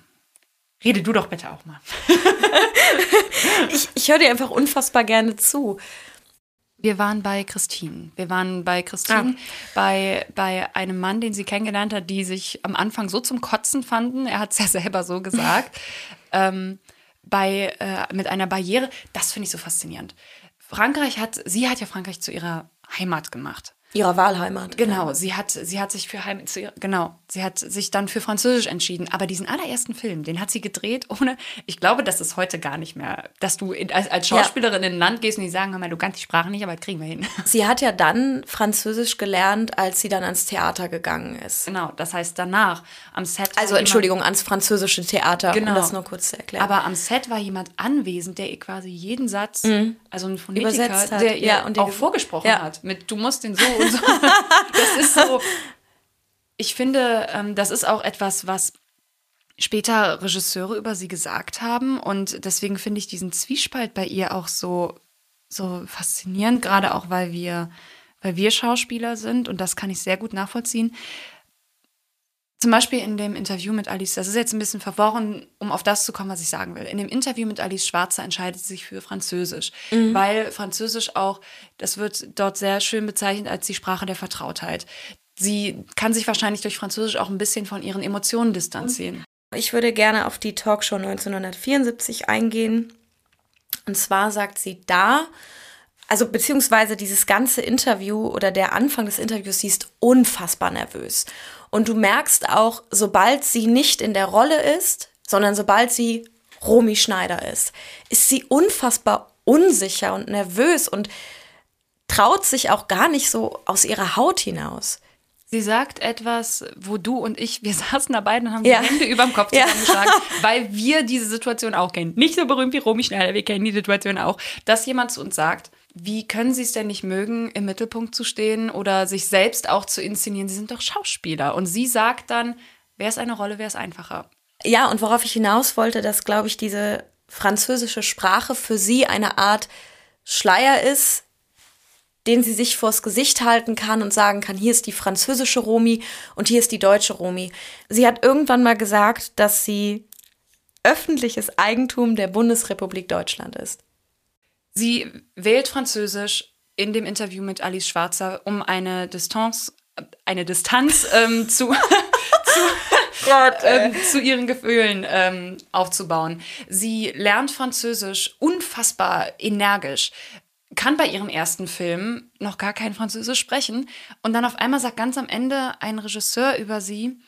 Rede du doch bitte auch mal. ich ich höre dir einfach unfassbar gerne zu. Wir waren bei Christine. Wir waren bei Christine, ah. bei, bei einem Mann, den sie kennengelernt hat, die sich am Anfang so zum Kotzen fanden. Er hat es ja selber so gesagt. ähm, bei, äh, mit einer Barriere. Das finde ich so faszinierend. Frankreich hat, sie hat ja Frankreich zu ihrer Heimat gemacht. Ihrer Wahlheimat. Genau, ja. sie hat, sie hat sich für Heim, genau, sie hat sich dann für Französisch entschieden. Aber diesen allerersten Film, den hat sie gedreht ohne, ich glaube, das ist heute gar nicht mehr, dass du in, als, als Schauspielerin ja. in ein Land gehst und die sagen, hör mal, du kannst die Sprache nicht, aber das kriegen wir hin. Sie hat ja dann Französisch gelernt, als sie dann ans Theater gegangen ist. Genau, das heißt danach am Set. Also Entschuldigung, ans französische Theater, genau. um das nur kurz zu erklären. Aber am Set war jemand anwesend, der ihr quasi jeden Satz, mhm. also ein Phonetiker, der ihr ja, und auch vorgesprochen hat. Mit du musst den so und so. das ist so. Ich finde, ähm, das ist auch etwas, was später Regisseure über sie gesagt haben. Und deswegen finde ich diesen Zwiespalt bei ihr auch so, so faszinierend, gerade auch, weil wir, weil wir Schauspieler sind und das kann ich sehr gut nachvollziehen. Zum Beispiel in dem Interview mit Alice, das ist jetzt ein bisschen verworren, um auf das zu kommen, was ich sagen will. In dem Interview mit Alice Schwarzer entscheidet sie sich für Französisch, mhm. weil Französisch auch, das wird dort sehr schön bezeichnet als die Sprache der Vertrautheit. Sie kann sich wahrscheinlich durch Französisch auch ein bisschen von ihren Emotionen distanzieren. Ich würde gerne auf die Talkshow 1974 eingehen. Und zwar sagt sie da, also beziehungsweise dieses ganze Interview oder der Anfang des Interviews, sie ist unfassbar nervös. Und du merkst auch, sobald sie nicht in der Rolle ist, sondern sobald sie Romy Schneider ist, ist sie unfassbar unsicher und nervös und traut sich auch gar nicht so aus ihrer Haut hinaus. Sie sagt etwas, wo du und ich, wir saßen da beide und haben ja. die Hände über dem Kopf zusammengeschlagen, ja. weil wir diese Situation auch kennen. Nicht so berühmt wie Romy Schneider, wir kennen die Situation auch, dass jemand zu uns sagt, wie können sie es denn nicht mögen, im Mittelpunkt zu stehen oder sich selbst auch zu inszenieren? Sie sind doch Schauspieler. Und sie sagt dann, wer ist eine Rolle, wer ist einfacher? Ja, und worauf ich hinaus wollte, dass, glaube ich, diese französische Sprache für sie eine Art Schleier ist, den sie sich vors Gesicht halten kann und sagen kann, hier ist die französische Romi und hier ist die deutsche Romi. Sie hat irgendwann mal gesagt, dass sie öffentliches Eigentum der Bundesrepublik Deutschland ist. Sie wählt Französisch in dem Interview mit Alice Schwarzer, um eine Distanz, eine Distanz ähm, zu, zu, Gott, ähm, zu, ihren Gefühlen ähm, aufzubauen. Sie lernt Französisch unfassbar energisch, kann bei ihrem ersten Film noch gar kein Französisch sprechen. Und dann auf einmal sagt ganz am Ende ein Regisseur über sie,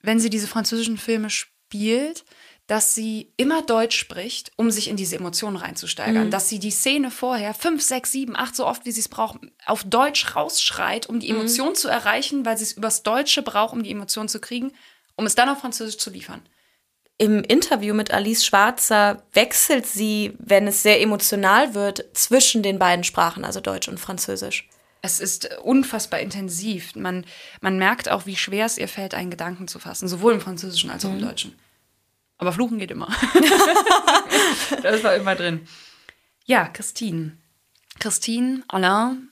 wenn sie diese französischen Filme spielt, dass sie immer Deutsch spricht, um sich in diese Emotionen reinzusteigern. Mhm. Dass sie die Szene vorher fünf, sechs, sieben, acht, so oft wie sie es braucht, auf Deutsch rausschreit, um die. Emotion mhm. zu erreichen, weil sie es übers Deutsche braucht, um die Emotion zu kriegen, um es dann auf Französisch zu liefern. Im Interview mit Alice Schwarzer wechselt sie, wenn es sehr emotional wird, zwischen den beiden Sprachen, also Deutsch und Französisch. Es ist unfassbar intensiv. Man, man merkt auch, wie schwer es ihr fällt, einen Gedanken zu fassen, sowohl im Französischen als auch im mhm. Deutschen. Aber Fluchen geht immer. das war immer drin. Ja, Christine. Christine, Alain,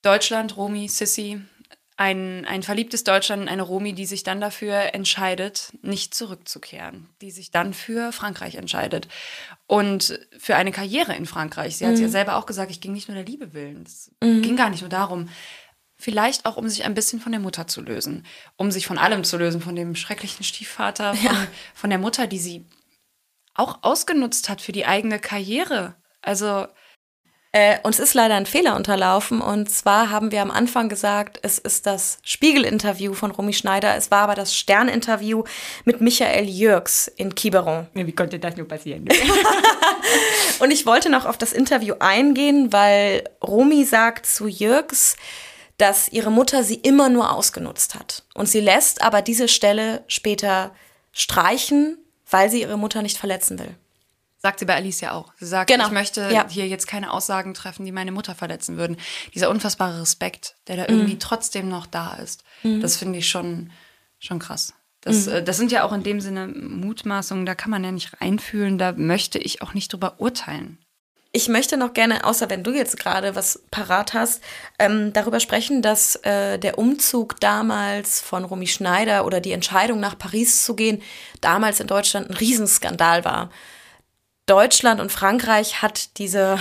Deutschland, Romy, Sissy. Ein, ein verliebtes Deutschland, eine Romy, die sich dann dafür entscheidet, nicht zurückzukehren, die sich dann für Frankreich entscheidet und für eine Karriere in Frankreich. Sie hat mhm. ja selber auch gesagt, ich ging nicht nur der Liebe willen. Es mhm. ging gar nicht nur darum, Vielleicht auch, um sich ein bisschen von der Mutter zu lösen. Um sich von allem zu lösen, von dem schrecklichen Stiefvater, von, ja. von der Mutter, die sie auch ausgenutzt hat für die eigene Karriere. Also. Äh, uns ist leider ein Fehler unterlaufen. Und zwar haben wir am Anfang gesagt, es ist das Spiegel-Interview von Romy Schneider. Es war aber das Stern-Interview mit Michael Jürgs in Quiberon. Wie konnte das nur passieren? und ich wollte noch auf das Interview eingehen, weil Romy sagt zu Jürgs, dass ihre Mutter sie immer nur ausgenutzt hat. Und sie lässt aber diese Stelle später streichen, weil sie ihre Mutter nicht verletzen will. Sagt sie bei Alice ja auch. Sie sagt, genau. ich möchte ja. hier jetzt keine Aussagen treffen, die meine Mutter verletzen würden. Dieser unfassbare Respekt, der da irgendwie mhm. trotzdem noch da ist, mhm. das finde ich schon, schon krass. Das, mhm. Äh, das sind ja auch in dem Sinne Mutmaßungen, da kann man ja nicht reinfühlen, da möchte ich auch nicht drüber urteilen. Ich möchte noch gerne, außer wenn du jetzt gerade was parat hast, ähm, darüber sprechen, dass äh, der Umzug damals von Romy Schneider oder die Entscheidung nach Paris zu gehen, damals in Deutschland ein Riesenskandal war. Deutschland und Frankreich hat diese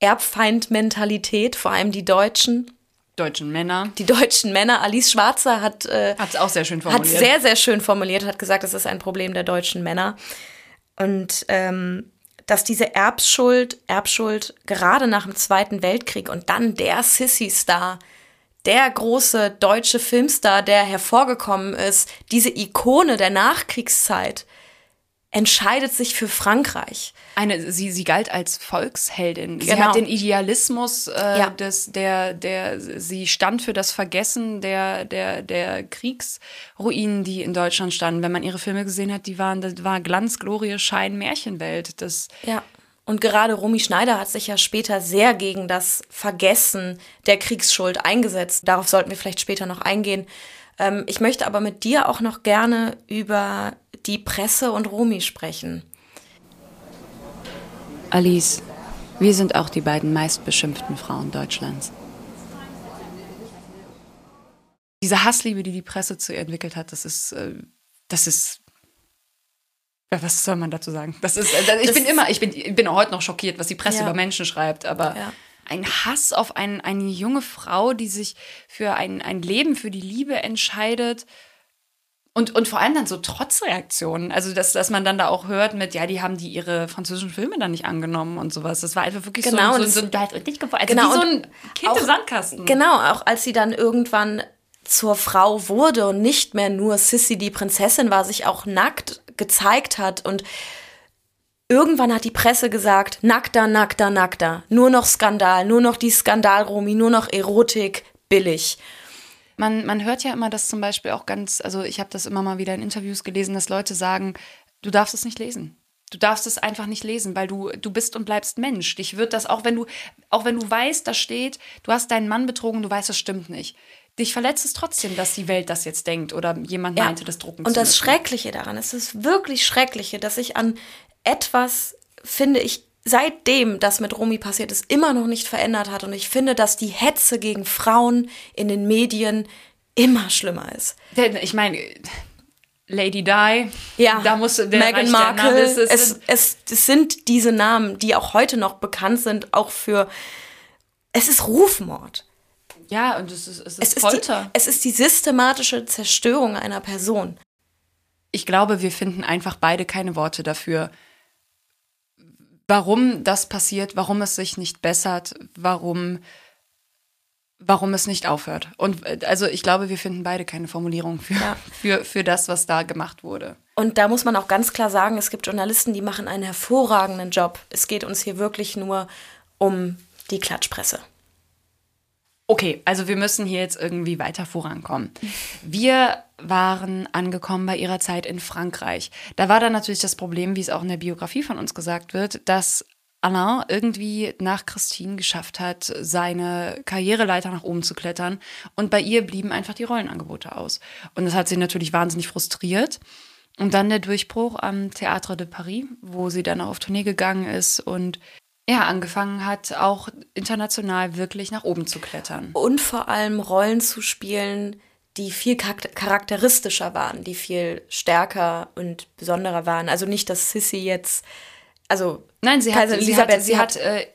Erbfeindmentalität, vor allem die Deutschen, deutschen Männer. Die deutschen Männer. Alice Schwarzer hat äh, es auch sehr schön formuliert. Hat sehr, sehr schön formuliert, hat gesagt, es ist ein Problem der deutschen Männer. Und ähm, dass diese Erbschuld, Erbschuld gerade nach dem Zweiten Weltkrieg und dann der Sissy-Star, der große deutsche Filmstar, der hervorgekommen ist, diese Ikone der Nachkriegszeit, entscheidet sich für Frankreich. Eine, sie, sie galt als Volksheldin. Genau. Sie hat den Idealismus, äh, ja. des, der, der, sie stand für das Vergessen der, der, der Kriegsruinen, die in Deutschland standen. Wenn man ihre Filme gesehen hat, die waren, das war Glanz, Glorie, Schein, Märchenwelt. Das, ja. Und gerade Romy Schneider hat sich ja später sehr gegen das Vergessen der Kriegsschuld eingesetzt. Darauf sollten wir vielleicht später noch eingehen. Ähm, ich möchte aber mit dir auch noch gerne über die Presse und Romy sprechen. Alice, wir sind auch die beiden meistbeschimpften Frauen Deutschlands. Diese Hassliebe, die die Presse zu ihr entwickelt hat, das ist, äh, das ist was soll man dazu sagen? Das ist, äh, ich das bin immer, ich bin, ich bin auch heute noch schockiert, was die Presse ja. über Menschen schreibt, aber ja. Ein Hass auf ein, eine junge Frau, die sich für ein, ein Leben, für die Liebe entscheidet, und, und vor allem dann so Trotzreaktionen. Also, dass, dass man dann da auch hört mit, ja, die haben die ihre französischen Filme dann nicht angenommen und sowas. Das war einfach wirklich genau, so, so, so, so nicht also genau, wie so ein Kind auch, im Sandkasten. Genau, auch als sie dann irgendwann zur Frau wurde und nicht mehr nur Sissy die Prinzessin war, sich auch nackt gezeigt hat und Irgendwann hat die Presse gesagt, nackter, nackter, nackter. Nur noch Skandal, nur noch die Skandalromi, nur noch Erotik, billig. Man, man hört ja immer, dass zum Beispiel auch ganz, also ich habe das immer mal wieder in Interviews gelesen, dass Leute sagen, du darfst es nicht lesen. Du darfst es einfach nicht lesen, weil du, du bist und bleibst Mensch. Dich wird das, auch wenn du, auch wenn du weißt, da steht, du hast deinen Mann betrogen, du weißt, das stimmt nicht. Dich verletzt es trotzdem, dass die Welt das jetzt denkt oder jemand Ja. meinte, das drucken Und das. Schreckliche daran, es ist wirklich Schreckliche, dass ich an etwas, finde ich, seitdem das mit Romy passiert ist, immer noch nicht verändert hat. Und ich finde, dass die Hetze gegen Frauen in den Medien immer schlimmer ist. Denn Ich meine, Lady Di, Ja, da muss der Meghan reicht der Markle, Name, es, es, es, sind diese Namen, die auch heute noch bekannt sind, auch für, es ist Rufmord. ja, und es ist, es ist Es ist, die, Folter. es ist die systematische Zerstörung einer Person. ich glaube, wir finden einfach beide keine Worte dafür, warum das passiert, warum es sich nicht bessert, warum, warum es nicht aufhört. Und äh, also ich glaube, wir finden beide keine Formulierung für, Ja. für, für das, was da gemacht wurde. Und da muss man auch ganz klar sagen, es gibt Journalisten, die machen einen hervorragenden Job. Es geht uns hier wirklich nur um die Klatschpresse. Okay, also wir müssen hier jetzt irgendwie weiter vorankommen. Wir waren angekommen bei ihrer Zeit in Frankreich. Da war dann natürlich das Problem, wie es auch in der Biografie von uns gesagt wird, dass Alain irgendwie nach Christine geschafft hat, seine Karriereleiter nach oben zu klettern. Und bei ihr blieben einfach die Rollenangebote aus. Und das hat sie natürlich wahnsinnig frustriert. Und dann der Durchbruch am Théâtre de Paris, wo sie dann auch auf Tournee gegangen ist und ja, angefangen hat, auch international wirklich nach oben zu klettern. Und vor allem Rollen zu spielen, die viel charakter- charakteristischer waren, die viel stärker und besonderer waren. Also nicht, dass Sissy jetzt, also Nein, sie hat, sie hat, sie hat äh,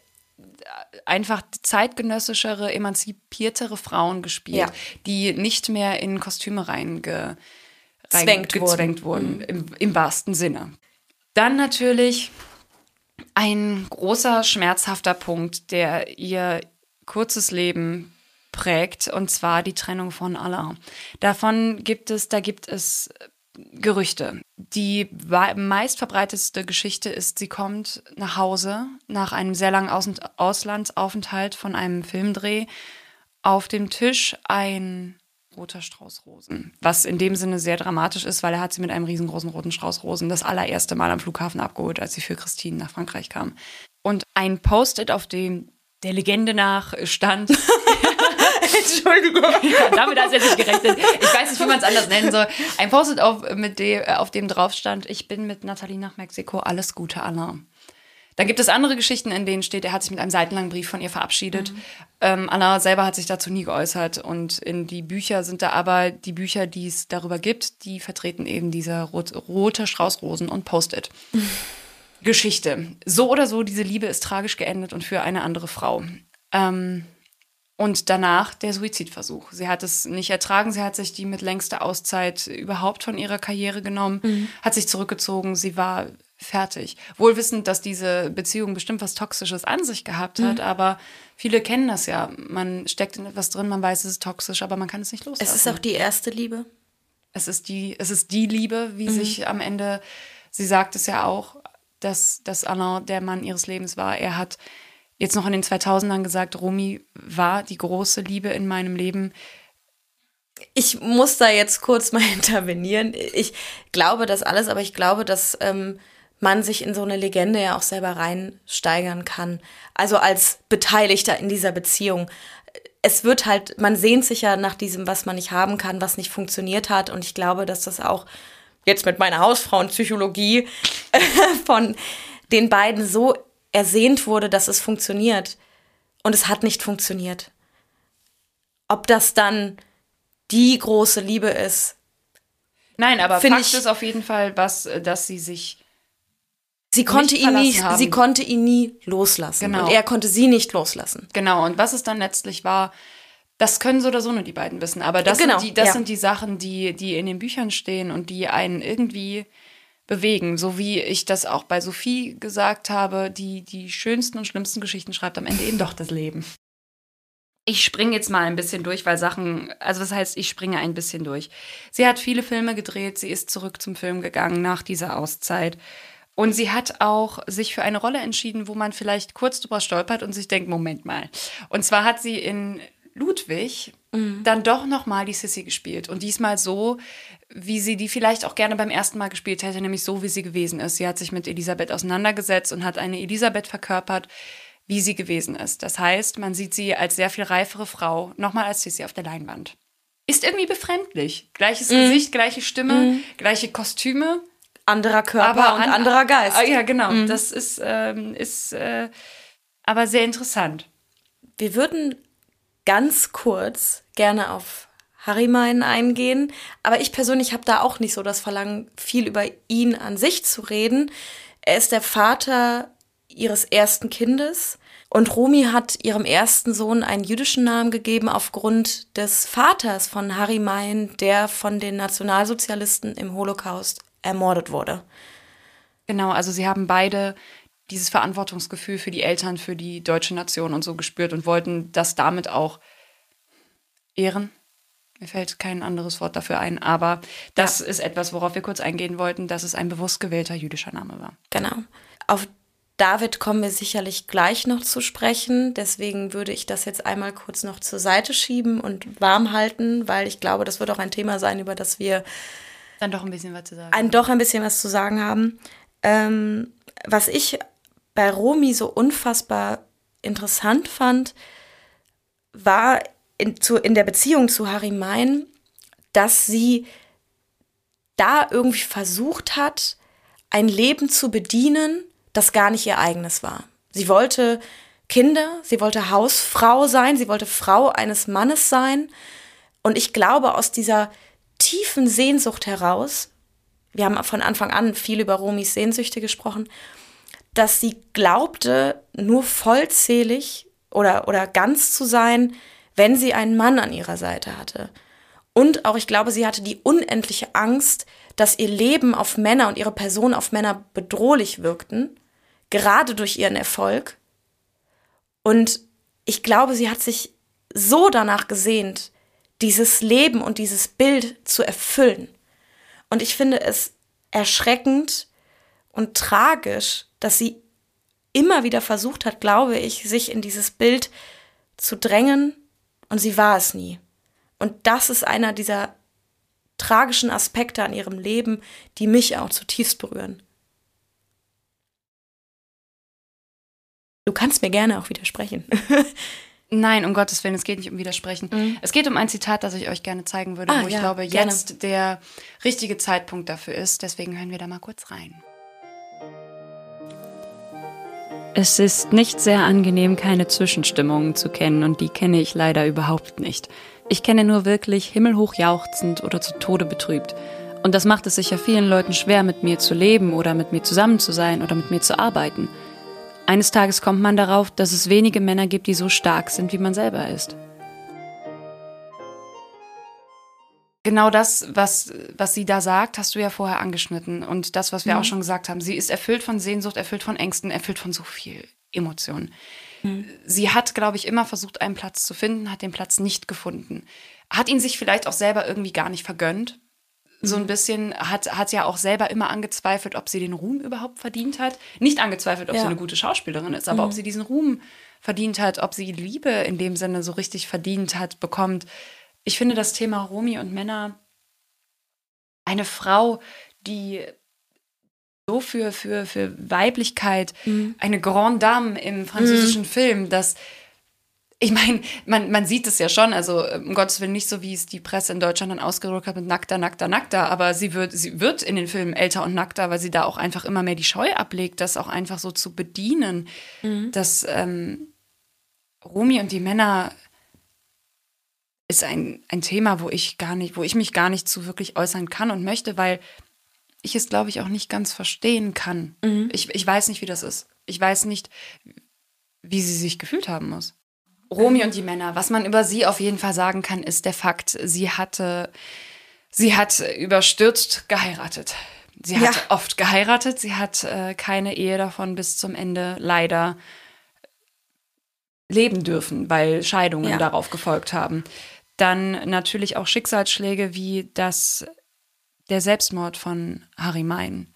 einfach zeitgenössischere, emanzipiertere Frauen gespielt, Ja. die nicht mehr in Kostüme reinge, Zwängt gezwängt wurden, im, im wahrsten Sinne. Dann natürlich ein großer, schmerzhafter Punkt, der ihr kurzes Leben prägt, und zwar die Trennung von Alain. Davon gibt es, da gibt es Gerüchte. Die meistverbreitetste Geschichte ist, sie kommt nach Hause nach einem sehr langen Aus Auslandsaufenthalt von einem Filmdreh. Auf dem Tisch ein roter Strauß Rosen. Was in dem Sinne sehr dramatisch ist, weil er hat sie mit einem riesengroßen roten Strauß Rosen das allererste Mal am Flughafen abgeholt, als sie für Christine nach Frankreich kam. Und ein Post-it, auf dem der Legende nach stand, Entschuldigung. ja, damit hat es jetzt nicht gerechnet. Ich weiß nicht, wie man es anders nennen soll. Ein Post-it, auf, mit dem, äh, auf dem drauf stand, ich bin mit Nathalie nach Mexiko, alles Gute, Alain. Dann gibt es andere Geschichten, in denen steht, er hat sich mit einem seitenlangen Brief von ihr verabschiedet. Ähm, Alain selber hat sich dazu nie geäußert. Und in die Bücher sind da aber die Bücher, die es darüber gibt, die vertreten eben diese rot, rote Straußrosen und Post-it. Geschichte. So oder so, diese Liebe ist tragisch geendet und für eine andere Frau. Ähm, und danach der Suizidversuch. Sie hat es nicht ertragen. Sie hat sich die mit längster Auszeit überhaupt von ihrer Karriere genommen, hat sich zurückgezogen. Sie war fertig. Wohl wissend, dass diese Beziehung bestimmt was Toxisches an sich gehabt hat, aber viele kennen das ja. Man steckt in etwas drin, man weiß, es ist toxisch, aber man kann es nicht loslassen. Es ist auch die erste Liebe. Es ist die, es ist die Liebe, wie sich am Ende, sie sagt es ja auch, dass, dass Alain der Mann ihres Lebens war. Er hat jetzt noch in den 2000ern gesagt, Romy war die große Liebe in meinem Leben. Ich muss da jetzt kurz mal intervenieren. Ich glaube das alles, aber ich glaube, dass ähm, man sich in so eine Legende ja auch selber reinsteigern kann. Also als Beteiligter in dieser Beziehung. Es wird halt, man sehnt sich ja nach diesem, was man nicht haben kann, was nicht funktioniert hat. Und ich glaube, dass das auch jetzt mit meiner Hausfrauenpsychologie von den beiden so ersehnt wurde, dass es funktioniert. Und es hat nicht funktioniert. Ob das dann die große Liebe ist. Nein, aber Fakt ich- ist auf jeden Fall, was, äh, dass sie sich Sie konnte ihn nie, haben. sie konnte ihn nie loslassen. Genau. Und er konnte sie nicht loslassen. Genau, und was es dann letztlich war, das können so oder so nur die beiden wissen. Aber das, Genau, sind, die, das ja. sind die Sachen, die, die in den Büchern stehen und die einen irgendwie bewegen. So wie ich das auch bei Sophie gesagt habe, die die schönsten und schlimmsten Geschichten schreibt am Ende eben doch das Leben. Ich springe jetzt mal ein bisschen durch, weil Sachen, also das heißt, ich springe ein bisschen durch. Sie hat viele Filme gedreht, sie ist zurück zum Film gegangen nach dieser Auszeit. Und sie hat auch sich für eine Rolle entschieden, wo man vielleicht kurz drüber stolpert und sich denkt, Moment mal. Und zwar hat sie in Ludwig dann doch nochmal die Sissy gespielt. Und diesmal so, wie sie die vielleicht auch gerne beim ersten Mal gespielt hätte, nämlich so, wie sie gewesen ist. Sie hat sich mit Elisabeth auseinandergesetzt und hat eine Elisabeth verkörpert, wie sie gewesen ist. Das heißt, man sieht sie als sehr viel reifere Frau, nochmal als Sissy auf der Leinwand. Ist irgendwie befremdlich. Gleiches Gesicht, gleiche Stimme, gleiche Kostüme. Anderer Körper Aber und an- anderer Geist. Ah, ja, genau. Das ist, ähm, ist äh, aber sehr interessant. Wir würden ganz kurz gerne auf Harry Mein eingehen, aber ich persönlich habe da auch nicht so das Verlangen, viel über ihn an sich zu reden. Er ist der Vater ihres ersten Kindes und Rumi hat ihrem ersten Sohn einen jüdischen Namen gegeben aufgrund des Vaters von Harry Mein, der von den Nationalsozialisten im Holocaust ermordet wurde. Genau, also sie haben beide dieses Verantwortungsgefühl für die Eltern, für die deutsche Nation und so gespürt und wollten das damit auch ehren. Mir fällt kein anderes Wort dafür ein, aber das ist etwas, worauf wir kurz eingehen wollten, dass es ein bewusst gewählter jüdischer Name war. Genau. Auf David kommen wir sicherlich gleich noch zu sprechen. Deswegen würde ich das jetzt einmal kurz noch zur Seite schieben und warm halten, weil ich glaube, das wird auch ein Thema sein, über das wir Dann doch ein bisschen was zu sagen. ein, doch ein bisschen was zu sagen haben. Ähm, was ich bei Romy so unfassbar interessant fand, war in, zu, in der Beziehung zu Harry Mein, dass sie da irgendwie versucht hat, ein Leben zu bedienen, das gar nicht ihr eigenes war. Sie wollte Kinder, sie wollte Hausfrau sein, sie wollte Frau eines Mannes sein. Und ich glaube, aus dieser tiefen Sehnsucht heraus, wir haben von Anfang an viel über Romis Sehnsüchte gesprochen, dass sie glaubte, nur vollzählig oder, oder ganz zu sein, wenn sie einen Mann an ihrer Seite hatte. Und auch, ich glaube, sie hatte die unendliche Angst, dass ihr Leben auf Männer und ihre Person auf Männer bedrohlich wirkten, gerade durch ihren Erfolg. Und ich glaube, sie hat sich so danach gesehnt, dieses Leben und dieses Bild zu erfüllen. Und ich finde es erschreckend und tragisch, dass sie immer wieder versucht hat, glaube ich, sich in dieses Bild zu drängen und sie war es nie. Und das ist einer dieser tragischen Aspekte an ihrem Leben, die mich auch zutiefst berühren. Du kannst mir gerne auch widersprechen. Nein, um Gottes Willen, es geht nicht um Widersprechen. Es geht um ein Zitat, das ich euch gerne zeigen würde, Ah, wo ich ja, glaube, gerne. jetzt der richtige Zeitpunkt dafür ist. Deswegen hören wir da mal kurz rein. Es ist nicht sehr angenehm, keine Zwischenstimmungen zu kennen, und die kenne ich leider überhaupt nicht. Ich kenne nur wirklich himmelhoch jauchzend oder zu Tode betrübt. Und das macht es sicher vielen Leuten schwer, mit mir zu leben oder mit mir zusammen zu sein oder mit mir zu arbeiten. Eines Tages kommt man darauf, dass es wenige Männer gibt, die so stark sind, wie man selber ist. Genau das, was, was sie da sagt, hast du ja vorher angeschnitten. Und das, was wir auch schon gesagt haben. Sie ist erfüllt von Sehnsucht, erfüllt von Ängsten, erfüllt von so viel Emotionen. Sie hat, glaube ich, immer versucht, einen Platz zu finden, hat den Platz nicht gefunden. Hat ihn sich vielleicht auch selber irgendwie gar nicht vergönnt. So ein bisschen hat, hat ja auch selber immer angezweifelt, ob sie den Ruhm überhaupt verdient hat. Nicht angezweifelt, ob Ja. sie eine gute Schauspielerin ist, aber ob sie diesen Ruhm verdient hat, ob sie Liebe in dem Sinne so richtig verdient hat, bekommt. Ich finde das Thema Romy und Männer eine Frau, die so für, für, für Weiblichkeit, eine Grande Dame im französischen Film, dass ich meine, man, man sieht es ja schon, also äh, um Gottes Willen nicht so, wie es die Presse in Deutschland dann ausgedrückt hat mit nackter, nackter, nackter, aber sie wird, sie wird in den Filmen älter und nackter, weil sie da auch einfach immer mehr die Scheu ablegt, das auch einfach so zu bedienen, dass ähm, Romy und die Männer ist ein, ein Thema, wo ich gar nicht, wo ich mich gar nicht zu wirklich äußern kann und möchte, weil ich es, glaube ich, auch nicht ganz verstehen kann. Ich, ich weiß nicht, wie das ist. Ich weiß nicht, wie sie sich gefühlt haben muss. Romy und die Männer, was man über sie auf jeden Fall sagen kann, ist der Fakt, sie hatte, sie hat überstürzt geheiratet. Sie hat Ja. oft geheiratet, sie hat äh, keine Ehe davon bis zum Ende leider leben dürfen, weil Scheidungen Ja. darauf gefolgt haben. Dann natürlich auch Schicksalsschläge wie das der Selbstmord von Harry Mein,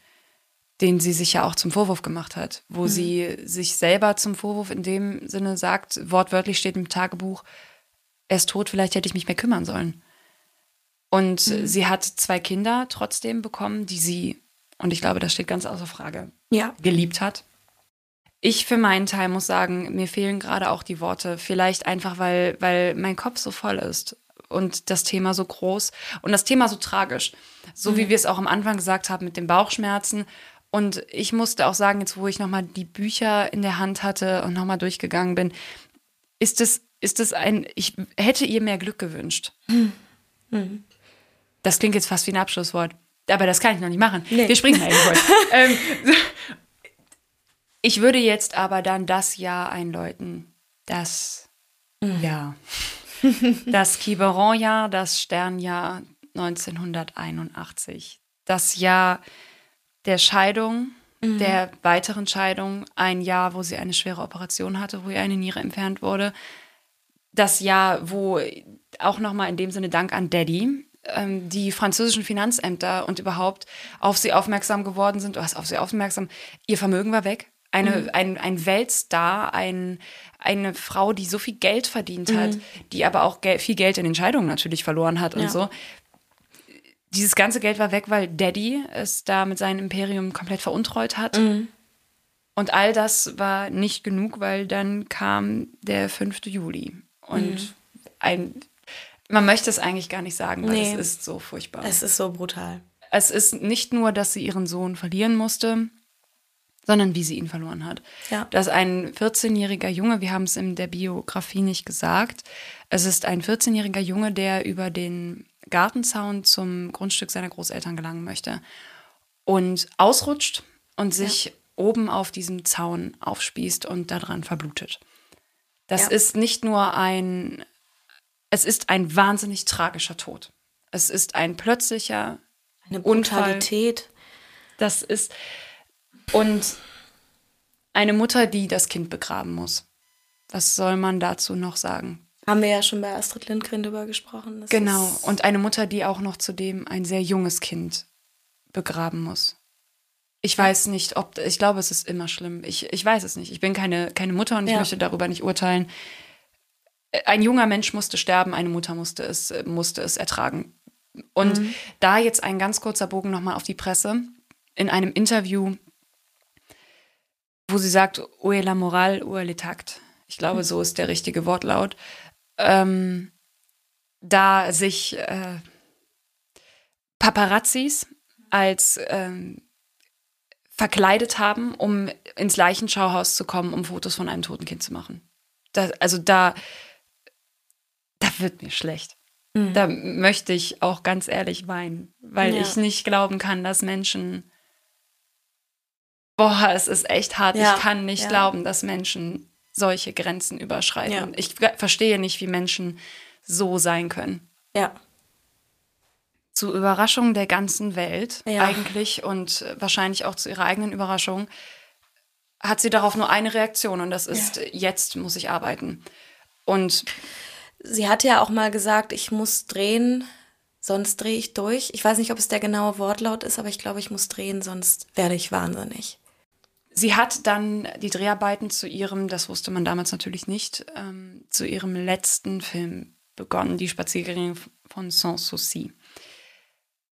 den sie sich ja auch zum Vorwurf gemacht hat, wo sie sich selber zum Vorwurf in dem Sinne sagt, wortwörtlich steht im Tagebuch, er ist tot, vielleicht hätte ich mich mehr kümmern sollen. Und Mhm. sie hat zwei Kinder trotzdem bekommen, die sie, und ich glaube, das steht ganz außer Frage, Ja. geliebt hat. Ich für meinen Teil muss sagen, mir fehlen gerade auch die Worte. Vielleicht einfach, weil, weil mein Kopf so voll ist und das Thema so groß und das Thema so tragisch. So wie wir es auch am Anfang gesagt haben mit den Bauchschmerzen. Und ich musste auch sagen, jetzt wo ich nochmal die Bücher in der Hand hatte und nochmal durchgegangen bin, ist es, ist es ein, ich hätte ihr mehr Glück gewünscht. Das klingt jetzt fast wie ein Abschlusswort. Aber das kann ich noch nicht machen. Nee. Wir springen mal irgendwo. ähm, ich würde jetzt aber dann das Jahr einläuten. Das Jahr. Das Quiberon-Jahr, das Sternjahr 1981. Das Jahr der Scheidung, der weiteren Scheidung. Ein Jahr, wo sie eine schwere Operation hatte, wo ihr eine Niere entfernt wurde. Das Jahr, wo auch nochmal in dem Sinne Dank an Daddy, ähm, die französischen Finanzämter und überhaupt auf sie aufmerksam geworden sind, was auf sie aufmerksam, ihr Vermögen war weg. Eine, ein, ein Weltstar, ein, eine Frau, die so viel Geld verdient hat, die aber auch gel viel Geld in Entscheidungen natürlich verloren hat und Ja. so. Dieses ganze Geld war weg, weil Daddy es da mit seinem Imperium komplett veruntreut hat. Und all das war nicht genug, weil dann kam der 5. Juli. Und ein, man möchte es eigentlich gar nicht sagen, weil Nee. es ist so furchtbar. Es ist so brutal. Es ist nicht nur, dass sie ihren Sohn verlieren musste, sondern wie sie ihn verloren hat. Ja. Dass ein 14-jähriger Junge, wir haben es in der Biografie nicht gesagt, es ist ein 14-jähriger Junge, der über den Gartenzaun zum Grundstück seiner Großeltern gelangen möchte und ausrutscht und sich oben auf diesem Zaun aufspießt und daran verblutet. Das Ja. ist nicht nur ein, es ist ein wahnsinnig tragischer Tod. Es ist ein plötzlicher Eine Unfall. Brutalität. das ist. Und eine Mutter, die das Kind begraben muss. Was soll man dazu noch sagen? Haben wir ja schon bei Astrid Lindgren drüber gesprochen. Das Genau. Und eine Mutter, die auch noch zudem ein sehr junges Kind begraben muss. Ich weiß nicht, ob. Ich glaube, es ist immer schlimm. Ich, ich weiß es nicht. Ich bin keine, keine Mutter und ich Ja. möchte darüber nicht urteilen. Ein junger Mensch musste sterben, eine Mutter musste es, musste es ertragen. Und da jetzt ein ganz kurzer Bogen nochmal auf die Presse. In einem Interview, wo sie sagt, est la morale, où est le tact. Ich glaube, so ist der richtige Wortlaut. Ähm, da sich äh, Paparazzis als ähm, verkleidet haben, um ins Leichenschauhaus zu kommen, um Fotos von einem toten Kind zu machen. Da, also da, da wird mir schlecht. Da möchte ich auch ganz ehrlich weinen, weil Ja. ich nicht glauben kann, dass Menschen. Boah, es ist echt hart. Ja, Ich kann nicht ja. glauben, dass Menschen solche Grenzen überschreiten. Ja. Ich ver- verstehe nicht, wie Menschen so sein können. Ja. Zu Überraschung der ganzen Welt Ja. eigentlich und äh, wahrscheinlich auch zu ihrer eigenen Überraschung hat sie darauf nur eine Reaktion und das ist, äh, jetzt muss ich arbeiten. Und Sie hat ja auch mal gesagt, ich muss drehen, sonst drehe ich durch. Ich weiß nicht, ob es der genaue Wortlaut ist, aber ich glaube, ich muss drehen, sonst werde ich wahnsinnig. Sie hat dann die Dreharbeiten zu ihrem, das wusste man damals natürlich nicht, ähm, zu ihrem letzten Film begonnen, Die Spaziergänge von Sans Souci.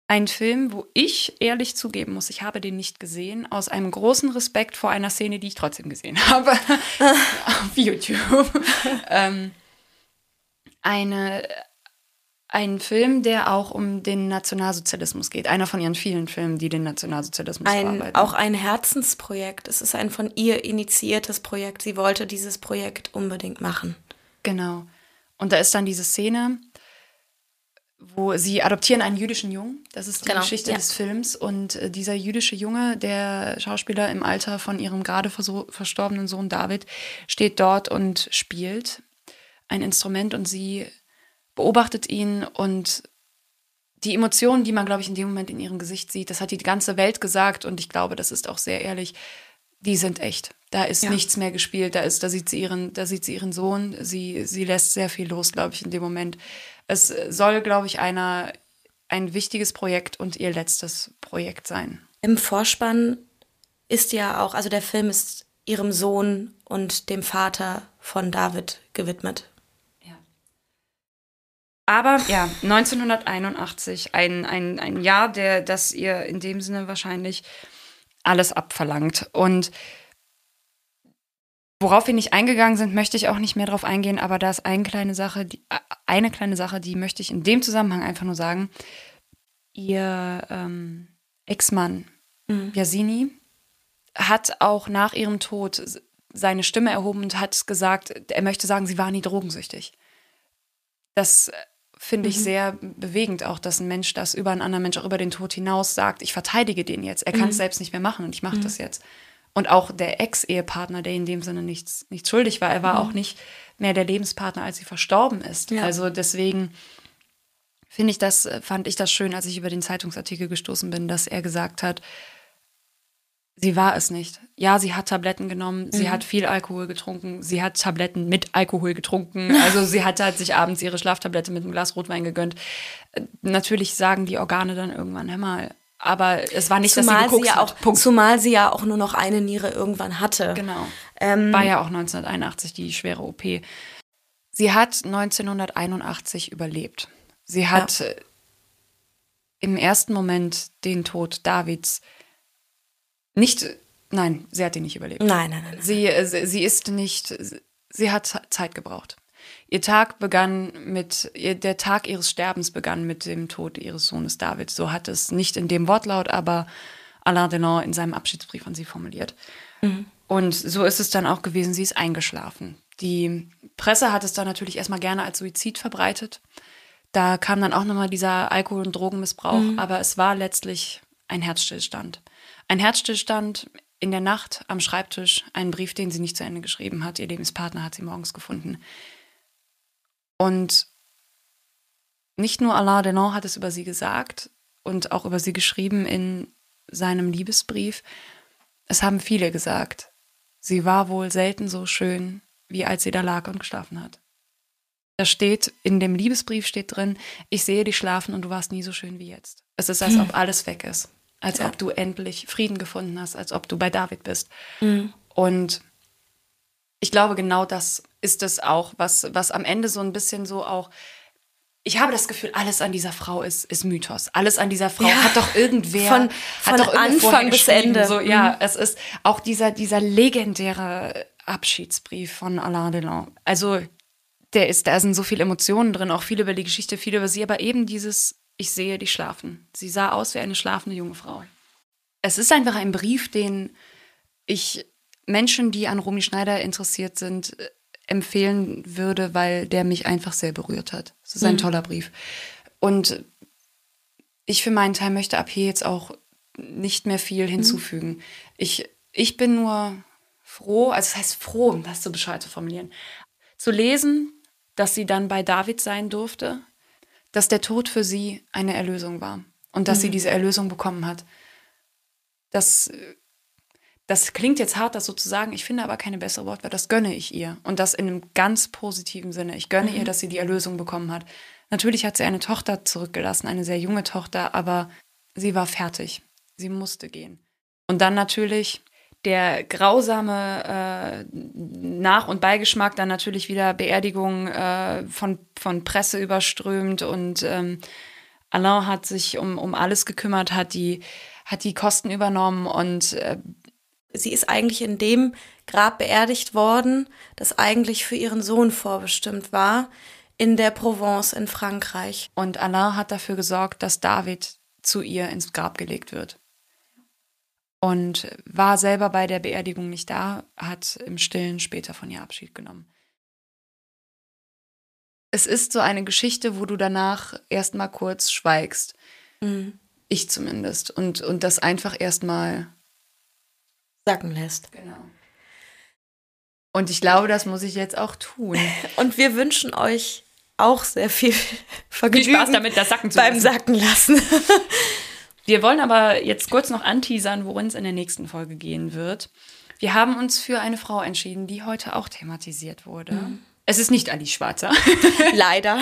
Ein Film, wo ich ehrlich zugeben muss, ich habe den nicht gesehen, aus einem großen Respekt vor einer Szene, die ich trotzdem gesehen habe, auf YouTube. ähm, eine, ein Film, der auch um den Nationalsozialismus geht. Einer von ihren vielen Filmen, die den Nationalsozialismus Ein, bearbeiten. auch ein Herzensprojekt. Es ist ein von ihr initiiertes Projekt. Sie wollte dieses Projekt unbedingt machen. Genau. Und da ist dann diese Szene, wo sie adoptieren einen jüdischen Jungen. Das ist die Genau, Geschichte ja. des Films. Und äh, dieser jüdische Junge, der Schauspieler im Alter von ihrem gerade verstorbenen Sohn David, steht dort und spielt ein Instrument und sie beobachtet ihn und die Emotionen, die man, glaube ich, in dem Moment in ihrem Gesicht sieht, das hat die ganze Welt gesagt und ich glaube, das ist auch sehr ehrlich, die sind echt. Da ist Ja. nichts mehr gespielt, da ist, da sieht sie ihren, da sieht sie ihren Sohn, sie, sie lässt sehr viel los, glaube ich, in dem Moment. Es soll, glaube ich, einer ein wichtiges Projekt und ihr letztes Projekt sein. Im Vorspann ist ja auch, also der Film ist ihrem Sohn und dem Vater von David gewidmet. Aber ja, 1981, ein, ein, ein Jahr, der, das ihr in dem Sinne wahrscheinlich alles abverlangt. Und worauf wir nicht eingegangen sind, möchte ich auch nicht mehr drauf eingehen, aber da ist eine kleine Sache, die, äh, eine kleine Sache, die möchte ich in dem Zusammenhang einfach nur sagen. Ihr ähm, Ex-Mann, mhm. Yasini, hat auch nach ihrem Tod seine Stimme erhoben und hat gesagt, er möchte sagen, sie war nie drogensüchtig. Das finde ich mhm. sehr bewegend auch, dass ein Mensch das über einen anderen Mensch, auch über den Tod hinaus sagt, ich verteidige den jetzt. Er kann es mhm. selbst nicht mehr machen und ich mache mhm. das jetzt. Und auch der Ex-Ehepartner, der in dem Sinne nichts, nichts schuldig war, er war auch nicht mehr der Lebenspartner, als sie verstorben ist. Ja. Also deswegen finde ich das, fand ich das schön, als ich über den Zeitungsartikel gestoßen bin, dass er gesagt hat, Sie war es nicht. Ja, sie hat Tabletten genommen, sie mhm. hat viel Alkohol getrunken, sie hat Tabletten mit Alkohol getrunken. Also sie hat halt sich abends ihre Schlaftablette mit einem Glas Rotwein gegönnt. Äh, natürlich sagen die Organe dann irgendwann, hör mal, aber es war nicht, zumal dass sie sie ja auch, Punkt. Zumal sie ja auch nur noch eine Niere irgendwann hatte. Genau. Ähm, war ja auch 1981 die schwere OP. Sie hat 1981 überlebt. Sie hat ja. im ersten Moment den Tod Davids nicht, nein, sie hat ihn nicht überlebt. Nein, nein, nein. Sie, äh, sie ist nicht, sie hat Zeit gebraucht. Ihr Tag begann mit, der Tag ihres Sterbens begann mit dem Tod ihres Sohnes David. So hat es nicht in dem Wortlaut, aber Alain Delon in seinem Abschiedsbrief an sie formuliert. Mhm. Und so ist es dann auch gewesen, sie ist eingeschlafen. Die Presse hat es dann natürlich erstmal gerne als Suizid verbreitet. Da kam dann auch nochmal dieser Alkohol- und Drogenmissbrauch, mhm. aber es war letztlich ein Herzstillstand. Ein Herzstillstand in der Nacht am Schreibtisch, einen Brief, den sie nicht zu Ende geschrieben hat. Ihr Lebenspartner hat sie morgens gefunden. Und nicht nur Alain Delon hat es über sie gesagt und auch über sie geschrieben in seinem Liebesbrief. Es haben viele gesagt. Sie war wohl selten so schön, wie als sie da lag und geschlafen hat. Da steht, in dem Liebesbrief steht drin, ich sehe dich schlafen und du warst nie so schön wie jetzt. Es ist, als hm. ob alles weg ist als ja. ob du endlich Frieden gefunden hast, als ob du bei David bist. Mhm. Und ich glaube, genau das ist es auch, was, was am Ende so ein bisschen so auch. Ich habe das Gefühl, alles an dieser Frau ist, ist Mythos. Alles an dieser Frau ja. hat doch irgendwer von, von hat doch Anfang bis Ende. So, ja, mhm. es ist auch dieser, dieser legendäre Abschiedsbrief von Alain Delon. Also der ist, da sind so viele Emotionen drin, auch viel über die Geschichte, viel über sie, aber eben dieses ich sehe dich schlafen. Sie sah aus wie eine schlafende junge Frau. Es ist einfach ein Brief, den ich Menschen, die an Romy Schneider interessiert sind, äh, empfehlen würde, weil der mich einfach sehr berührt hat. Es ist ein mhm. toller Brief. Und ich für meinen Teil möchte ab hier jetzt auch nicht mehr viel hinzufügen. Mhm. Ich, ich bin nur froh, also es heißt froh, das so Bescheid zu formulieren, zu lesen, dass sie dann bei David sein durfte, dass der Tod für sie eine Erlösung war und dass mhm. sie diese Erlösung bekommen hat. Das, das klingt jetzt hart, das so zu sagen. Ich finde aber keine bessere Wortwahl. Das gönne ich ihr. Und das in einem ganz positiven Sinne. Ich gönne mhm. ihr, dass sie die Erlösung bekommen hat. Natürlich hat sie eine Tochter zurückgelassen, eine sehr junge Tochter, aber sie war fertig. Sie musste gehen. Und dann natürlich der grausame äh, Nach- und Beigeschmack, dann natürlich wieder Beerdigung äh, von, von Presse überströmt und ähm, Alain hat sich um, um alles gekümmert, hat die, hat die Kosten übernommen und äh, sie ist eigentlich in dem Grab beerdigt worden, das eigentlich für ihren Sohn vorbestimmt war, in der Provence in Frankreich. Und Alain hat dafür gesorgt, dass David zu ihr ins Grab gelegt wird und war selber bei der Beerdigung nicht da, hat im Stillen später von ihr Abschied genommen. Es ist so eine Geschichte, wo du danach erstmal kurz schweigst. Mhm. Ich zumindest. Und, und das einfach erstmal sacken lässt. Genau. Und ich glaube, das muss ich jetzt auch tun. Und wir wünschen euch auch sehr viel Vergnügen viel Spaß damit, das sacken zu beim lassen. Sacken lassen. Wir wollen aber jetzt kurz noch anteasern, worin es in der nächsten Folge gehen wird. Wir haben uns für eine Frau entschieden, die heute auch thematisiert wurde. Mhm. Es ist nicht Alice Schwarzer. Leider.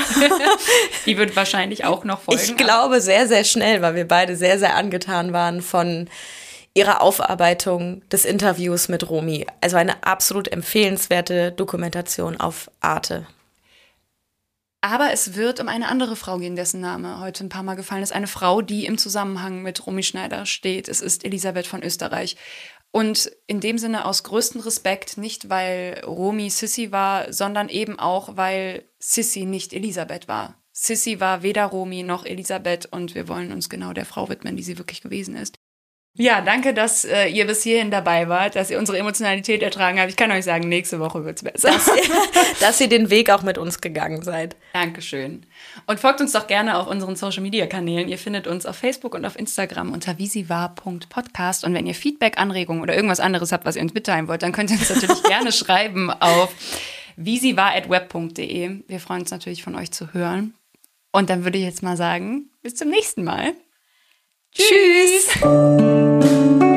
die wird wahrscheinlich auch noch folgen. Ich glaube sehr, sehr schnell, weil wir beide sehr, sehr angetan waren von ihrer Aufarbeitung des Interviews mit Romy. Also eine absolut empfehlenswerte Dokumentation auf Arte. Aber es wird um eine andere Frau gehen, dessen Name heute ein paar Mal gefallen ist. Eine Frau, die im Zusammenhang mit Romy Schneider steht. Es ist Elisabeth von Österreich. Und in dem Sinne aus größtem Respekt, nicht weil Romy Sissy war, sondern eben auch, weil Sissy nicht Elisabeth war. Sissy war weder Romy noch Elisabeth und wir wollen uns genau der Frau widmen, die sie wirklich gewesen ist. Ja, danke, dass äh, ihr bis hierhin dabei wart, dass ihr unsere Emotionalität ertragen habt. Ich kann euch sagen, nächste Woche wird es besser. Dass ihr, dass ihr den Weg auch mit uns gegangen seid. Dankeschön. Und folgt uns doch gerne auf unseren Social Media Kanälen. Ihr findet uns auf Facebook und auf Instagram unter visivar.podcast. Und wenn ihr Feedback, Anregungen oder irgendwas anderes habt, was ihr uns mitteilen wollt, dann könnt ihr uns natürlich gerne schreiben auf visivar.web.de. Wir freuen uns natürlich von euch zu hören. Und dann würde ich jetzt mal sagen, bis zum nächsten Mal. Tschüss. Tschüss.